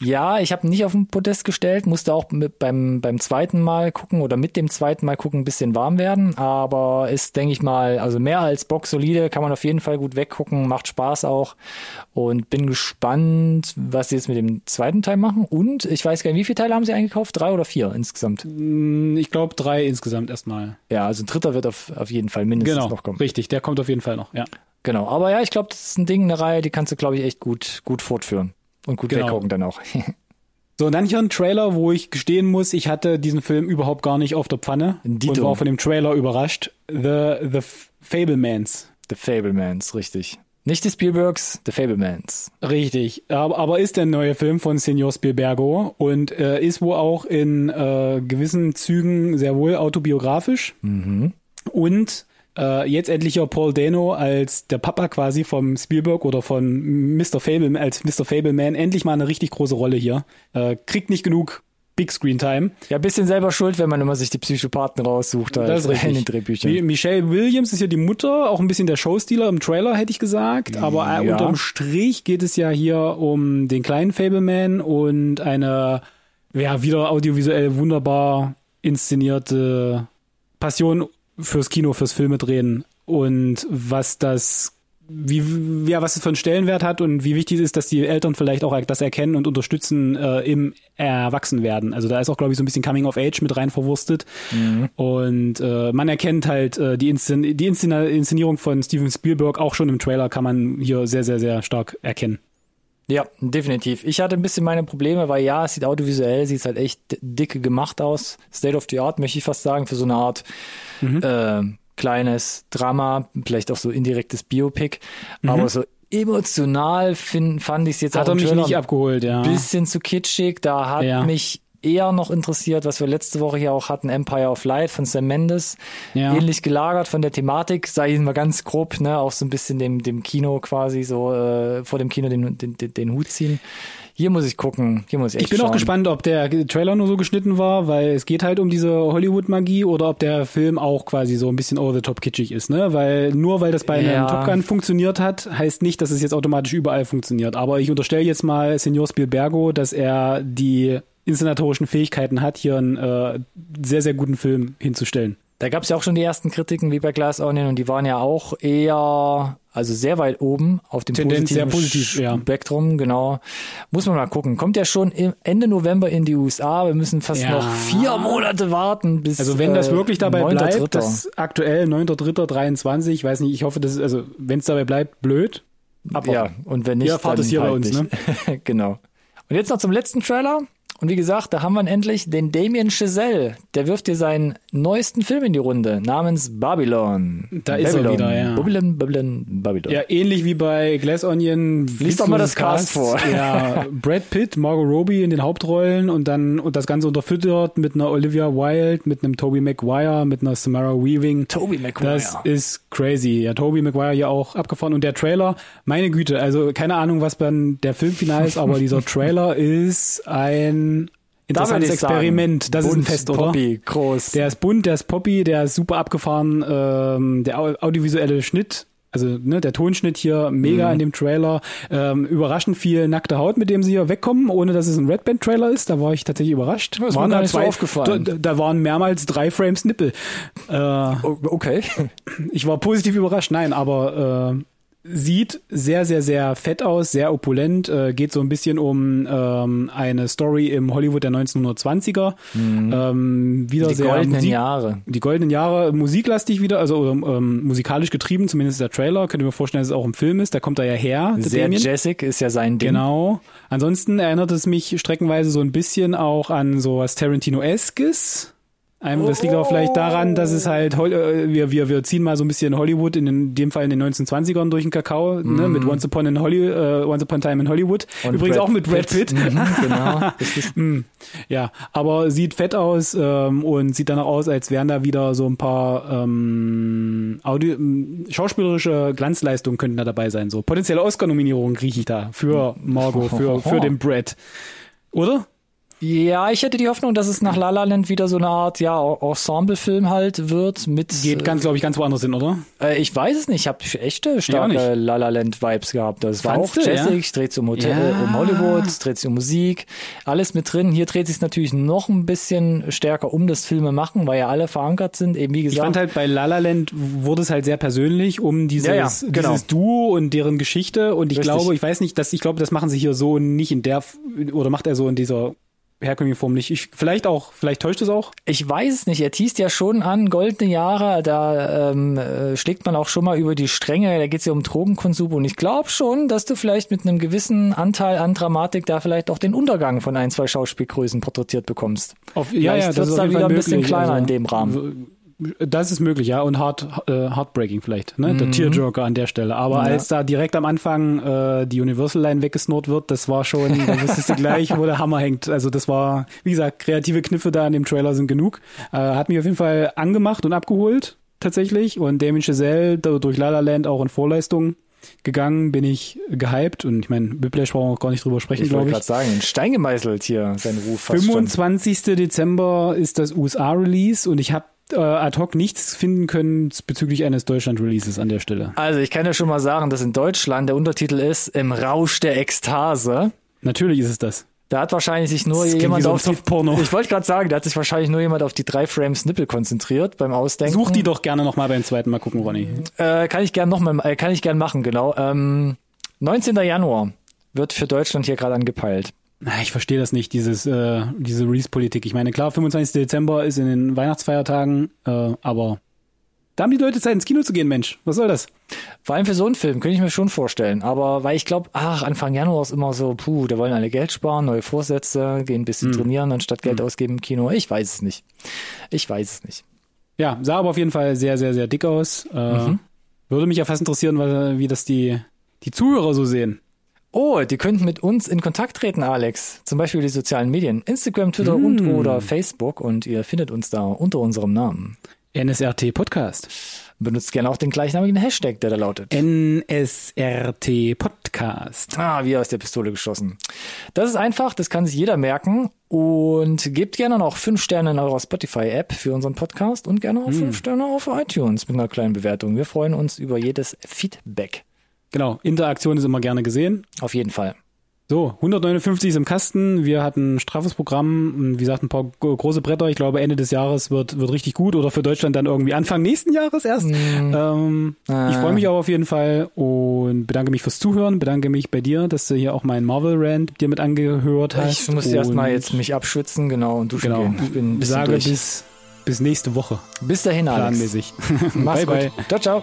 S1: Ja, ich habe ihn nicht auf den Podest gestellt, musste auch mit, beim, beim zweiten Mal gucken oder mit dem zweiten Mal gucken ein bisschen warm werden, aber ist, denke ich mal, also mehr als Box solide, kann man auf jeden Fall gut weggucken, macht Spaß auch und bin gespannt, was sie jetzt mit dem zweiten Teil machen und ich weiß gar nicht, wie viele Teile haben sie eingekauft? Drei oder vier insgesamt?
S2: Hm, Ich glaube drei insgesamt erstmal.
S1: Ja, also ein dritter wird auf, auf jeden Fall mindestens
S2: Genau,
S1: noch kommen.
S2: richtig, der kommt auf jeden Fall noch, ja.
S1: Genau, aber ja, ich glaube, das ist ein Ding, eine Reihe, die kannst du, glaube ich, echt gut, gut fortführen und gut
S2: Genau.
S1: weggucken dann auch.
S2: So, und dann hier ein Trailer, wo ich gestehen muss, ich hatte diesen Film überhaupt gar nicht auf der Pfanne
S1: Dito.
S2: und war von dem Trailer überrascht. The, the Fablemans.
S1: The Fablemans, richtig. Nicht die Spielbergs, The Fablemans.
S2: Richtig, aber, aber ist der neue Film von Senor Spielbergo und äh, ist wohl auch in äh, gewissen Zügen sehr wohl autobiografisch. Und äh, jetzt endlich ja Paul Dano als der Papa quasi vom Spielberg oder von Mr. Fable als Mr. Fableman endlich mal eine richtig große Rolle hier. Äh, kriegt nicht genug Big Screen Time.
S1: Ja, ein bisschen selber schuld, wenn man immer sich die Psychopathen raussucht halt
S2: Das ist richtig.
S1: in den Drehbüchern.
S2: Mi- Michelle Williams ist ja die Mutter, auch ein bisschen der Showstealer im Trailer, hätte ich gesagt. Aber äh,
S1: Ja.
S2: unterm Strich geht es ja hier um den kleinen Fableman und eine, ja, wieder audiovisuell wunderbar inszenierte Passion fürs Kino, fürs Filme drehen. Und was das wie, ja, was es für einen Stellenwert hat und wie wichtig es ist, dass die Eltern vielleicht auch das erkennen und unterstützen äh, im Erwachsenwerden. Also da ist auch, glaube ich, so ein bisschen Coming of Age mit rein verwurstet. Und äh, man erkennt halt äh, die, Inszen die Inszen Inszenierung von Steven Spielberg auch schon im Trailer kann man hier sehr, sehr, sehr stark erkennen.
S1: Ja, definitiv. Ich hatte ein bisschen meine Probleme, weil ja, es sieht audiovisuell, sieht halt echt dicke gemacht aus. State of the Art, möchte ich fast sagen, für so eine Art
S2: Mhm.
S1: äh, kleines Drama, vielleicht auch so indirektes Biopic.
S2: Mhm.
S1: Aber so emotional find, fand ich es jetzt
S2: Hat
S1: auch
S2: er mich
S1: Trailer
S2: nicht abgeholt, ja.
S1: bisschen zu kitschig. Da hat
S2: Ja.
S1: mich eher noch interessiert, was wir letzte Woche hier auch hatten, Empire of Light von Sam Mendes.
S2: Ja.
S1: Ähnlich gelagert von der Thematik, sage ich mal ganz grob, ne, auch so ein bisschen dem, dem Kino quasi so äh, vor dem Kino den, den, den, den Hut ziehen. Hier muss ich gucken, hier muss ich
S2: Ich bin
S1: schauen.
S2: auch gespannt, ob der Trailer nur so geschnitten war, weil es geht halt um diese Hollywood-Magie oder ob der Film auch quasi so ein bisschen over the top kitschig ist, ne? Weil nur weil das bei einem
S1: Ja.
S2: Top Gun funktioniert hat, heißt nicht, dass es jetzt automatisch überall funktioniert. Aber ich unterstelle jetzt mal Senor Spielbergo, dass er die inszenatorischen Fähigkeiten hat, hier einen äh, sehr, sehr guten Film hinzustellen.
S1: Da gab es ja auch schon die ersten Kritiken wie bei Glass Onion und die waren ja auch eher, also sehr weit oben auf dem
S2: Tendenz sehr
S1: positiven
S2: positiv, ja.
S1: Spektrum, genau. Muss man mal gucken. Kommt ja schon Ende November in die USA. Wir müssen fast
S2: Ja.
S1: noch vier Monate warten bis.
S2: Also wenn das
S1: äh,
S2: wirklich dabei
S1: 9.3..
S2: bleibt, das aktuell 9.3.23, ich weiß nicht, ich hoffe, das also wenn es dabei bleibt, blöd. Aber
S1: ja, und wenn nicht,
S2: Ihr erfahrt es hier bei
S1: halt
S2: uns, ne?
S1: nicht. genau. Und jetzt noch zum letzten Trailer. Und wie gesagt, da haben wir endlich den Damien Chazelle. Der wirft dir seinen neuesten Film in die Runde namens Babylon.
S2: Da ist er
S1: Babylon.
S2: wieder, ja.
S1: Babylon, Babylon, Babylon.
S2: Ja, ähnlich wie bei Glass Onion.
S1: Lies doch mal das
S2: witzloses
S1: Cast vor.
S2: Ja, Brad Pitt, Margot Robbie in den Hauptrollen und dann und das Ganze unterfüttert mit einer Olivia Wilde, mit einem Toby Maguire, mit einer Samara Weaving.
S1: Tobey Maguire.
S2: Das ist crazy. Ja, Toby Maguire hier auch abgefahren und der Trailer, meine Güte, also keine Ahnung, was dann der Filmfinal ist, aber dieser Trailer ist ein Interessantes Experiment. Das ist ein
S1: bunt,
S2: Fest, oder?
S1: Poppy, groß.
S2: Der ist bunt, der ist poppy, der ist super abgefahren, ähm, der au- audiovisuelle Schnitt, also ne, der Tonschnitt hier mega
S1: Mhm.
S2: in dem Trailer, ähm, überraschend viel nackte Haut, mit dem sie hier wegkommen, ohne dass es ein Red Band Trailer ist. Da war ich tatsächlich überrascht.
S1: Das
S2: Waren da
S1: so aufgefallen.
S2: Da, da waren mehrmals drei Frames Nippel. Äh,
S1: okay.
S2: ich war positiv überrascht, nein, aber äh, sieht sehr, sehr, sehr fett aus, sehr opulent, äh, geht so ein bisschen um ähm, eine Story im Hollywood der 1920er. Ähm, wieder
S1: Mhm. Die
S2: sehr
S1: goldenen
S2: Musik,
S1: Jahre.
S2: die goldenen Jahre musiklastig wieder, also ähm, musikalisch getrieben, zumindest der Trailer. Könnt ihr mir vorstellen, dass es auch im Film ist. Da kommt er ja her.
S1: Sehr. Jessic ist ja sein Ding.
S2: Genau. Ansonsten erinnert es mich streckenweise so ein bisschen auch an so was Tarantino-eskes. Einem, das liegt auch vielleicht daran, dass es halt, äh, wir, wir, wir ziehen mal so ein bisschen Hollywood, in, den- in dem Fall in den 1920ern durch den Kakao, ne, mit Once Upon, in Holly, äh, Once Upon a Time in Hollywood.
S1: Und
S2: Übrigens
S1: Brad
S2: auch mit Brad Pitt.
S1: Mhm, genau.
S2: Hm, ja, aber sieht fett aus ähm, und sieht danach aus, als wären da wieder so ein paar ähm, Audio, ähm, schauspielerische Glanzleistungen könnten da dabei sein. So potenzielle Oscar-Nominierungen rieche ich da für Margot, für, für den Brad. Oder?
S1: Ja, ich hätte die Hoffnung, dass es nach La La Land wieder so eine Art, ja, Ensemble-Film halt wird mit.
S2: Geht ganz, glaube ich, ganz woanders hin, oder?
S1: Äh, ich weiß es nicht. Ich habe echte
S2: Ja,
S1: starke
S2: nicht.
S1: La La Land Vibes gehabt. Das war
S2: Fandst
S1: auch
S2: du,
S1: jazzig,
S2: ja?
S1: dreht sich um, Hotel,
S2: Ja.
S1: äh, um Hollywood, es dreht sich um Musik, alles mit drin. Hier dreht sich natürlich noch ein bisschen stärker um das Filme machen, weil ja alle verankert sind. Eben wie
S2: Ich
S1: gesagt.
S2: fand halt bei La La Land wurde es halt sehr persönlich um dieses,
S1: Ja, ja, genau.
S2: dieses Duo und deren Geschichte und ich
S1: Richtig.
S2: glaube, ich weiß nicht, dass ich glaube, das machen sie hier so nicht in der oder macht er so in dieser herkömmlichen Form nicht. Ich, vielleicht auch, vielleicht täuscht es auch.
S1: Ich weiß es nicht. Er teast ja schon an goldene Jahre. Da ähm, äh, schlägt man auch schon mal über die Stränge. Da geht es ja um Drogenkonsum. Und ich glaube schon, dass du vielleicht mit einem gewissen Anteil an Dramatik da vielleicht auch den Untergang von ein, zwei Schauspielgrößen porträtiert bekommst.
S2: Auf,
S1: Vielleicht wird's
S2: auf
S1: da
S2: jeden
S1: wieder ein bisschen kleiner
S2: Also,
S1: in dem Rahmen.
S2: Das ist möglich, ja. Und hard, äh, heartbreaking vielleicht, ne? Der Tearjerker an der Stelle. Aber
S1: Mhm. Ja.
S2: als da direkt am Anfang äh, die Universal-Line weggesnurrt wird, das war schon, da wusstest du gleich, wo der Hammer hängt. Also das war, wie gesagt, kreative Kniffe da in dem Trailer sind genug. Äh, hat mich auf jeden Fall angemacht und abgeholt, tatsächlich. Und Damien Chazelle da durch La La Land auch in Vorleistung gegangen, bin ich gehypt. Und ich meine, Whiplash brauchen wir auch gar nicht drüber sprechen,
S1: Ich wollte
S2: glaube ich.
S1: gerade sagen, in Stein gemeißelt hier sein Ruf fast schon.
S2: 25. Dezember ist das USA-Release und ich habe äh, ad hoc nichts finden können bezüglich eines Deutschland-Releases an der Stelle.
S1: Also ich kann ja schon mal sagen, dass in Deutschland der Untertitel ist Im Rausch der Ekstase.
S2: Natürlich ist es das.
S1: Da hat wahrscheinlich sich nur
S2: Das
S1: jemand
S2: so
S1: auf die,
S2: Softporno.
S1: ich wollte gerade sagen, da hat sich wahrscheinlich nur jemand auf die drei Frames Nippel konzentriert beim Ausdenken.
S2: Such die doch gerne nochmal beim zweiten Mal gucken, Ronny.
S1: Äh, kann ich gern noch mal, äh, kann ich gern machen, genau. Ähm, 19. Januar wird für Deutschland hier gerade angepeilt.
S2: Na, Ich verstehe das nicht, dieses, äh, diese Release-Politik. Ich meine, klar, 25. Dezember ist in den Weihnachtsfeiertagen, äh, aber da haben die Leute Zeit, ins Kino zu gehen, Mensch. Was soll das?
S1: Vor allem für so einen Film könnte ich mir schon vorstellen. Aber weil ich glaube, ach, Anfang Januar ist immer so, puh, da wollen alle Geld sparen, neue Vorsätze, gehen ein bisschen trainieren, anstatt Geld ausgeben im Kino. Ich weiß es nicht. Ich weiß es nicht.
S2: Ja, sah aber auf jeden Fall sehr, sehr, sehr dick aus. Äh, Würde mich ja fast interessieren, wie das die, die Zuhörer so sehen.
S1: Oh, die könnten mit uns in Kontakt treten, Alex. Zum Beispiel die sozialen Medien. Instagram, Twitter und oder Facebook. Und ihr findet uns da unter unserem Namen.
S2: NSRT Podcast.
S1: Benutzt gerne auch den gleichnamigen Hashtag, der da lautet.
S2: NSRT Podcast.
S1: Ah, wie aus der Pistole geschossen. Das ist einfach, das kann sich jeder merken. Und gebt gerne noch fünf Sterne in eurer Spotify-App für unseren Podcast und gerne auch fünf Sterne auf iTunes mit einer kleinen Bewertung. Wir freuen uns über jedes Feedback.
S2: Genau, Interaktion ist immer gerne gesehen.
S1: Auf jeden Fall.
S2: So, 159 ist im Kasten. Wir hatten ein straffes Programm, und wie gesagt, ein paar gro- große Bretter. Ich glaube, Ende des Jahres wird, wird richtig gut oder für Deutschland dann irgendwie Anfang nächsten Jahres erst. Ähm,
S1: Ah.
S2: Ich freue mich aber auf jeden Fall und bedanke mich fürs Zuhören. Bedanke mich bei dir, dass du hier auch meinen Marvel-Rant dir mit angehört hast.
S1: Ich muss erstmal jetzt mich abschwitzen, genau, und duschen
S2: Genau,
S1: gehen. Ich bin ein bisschen
S2: sage
S1: durch.
S2: bis, bis nächste Woche,
S1: Bis dahin, Alex.
S2: planmäßig.
S1: Mach's
S2: bye,
S1: gut.
S2: bye.
S1: Ciao, ciao.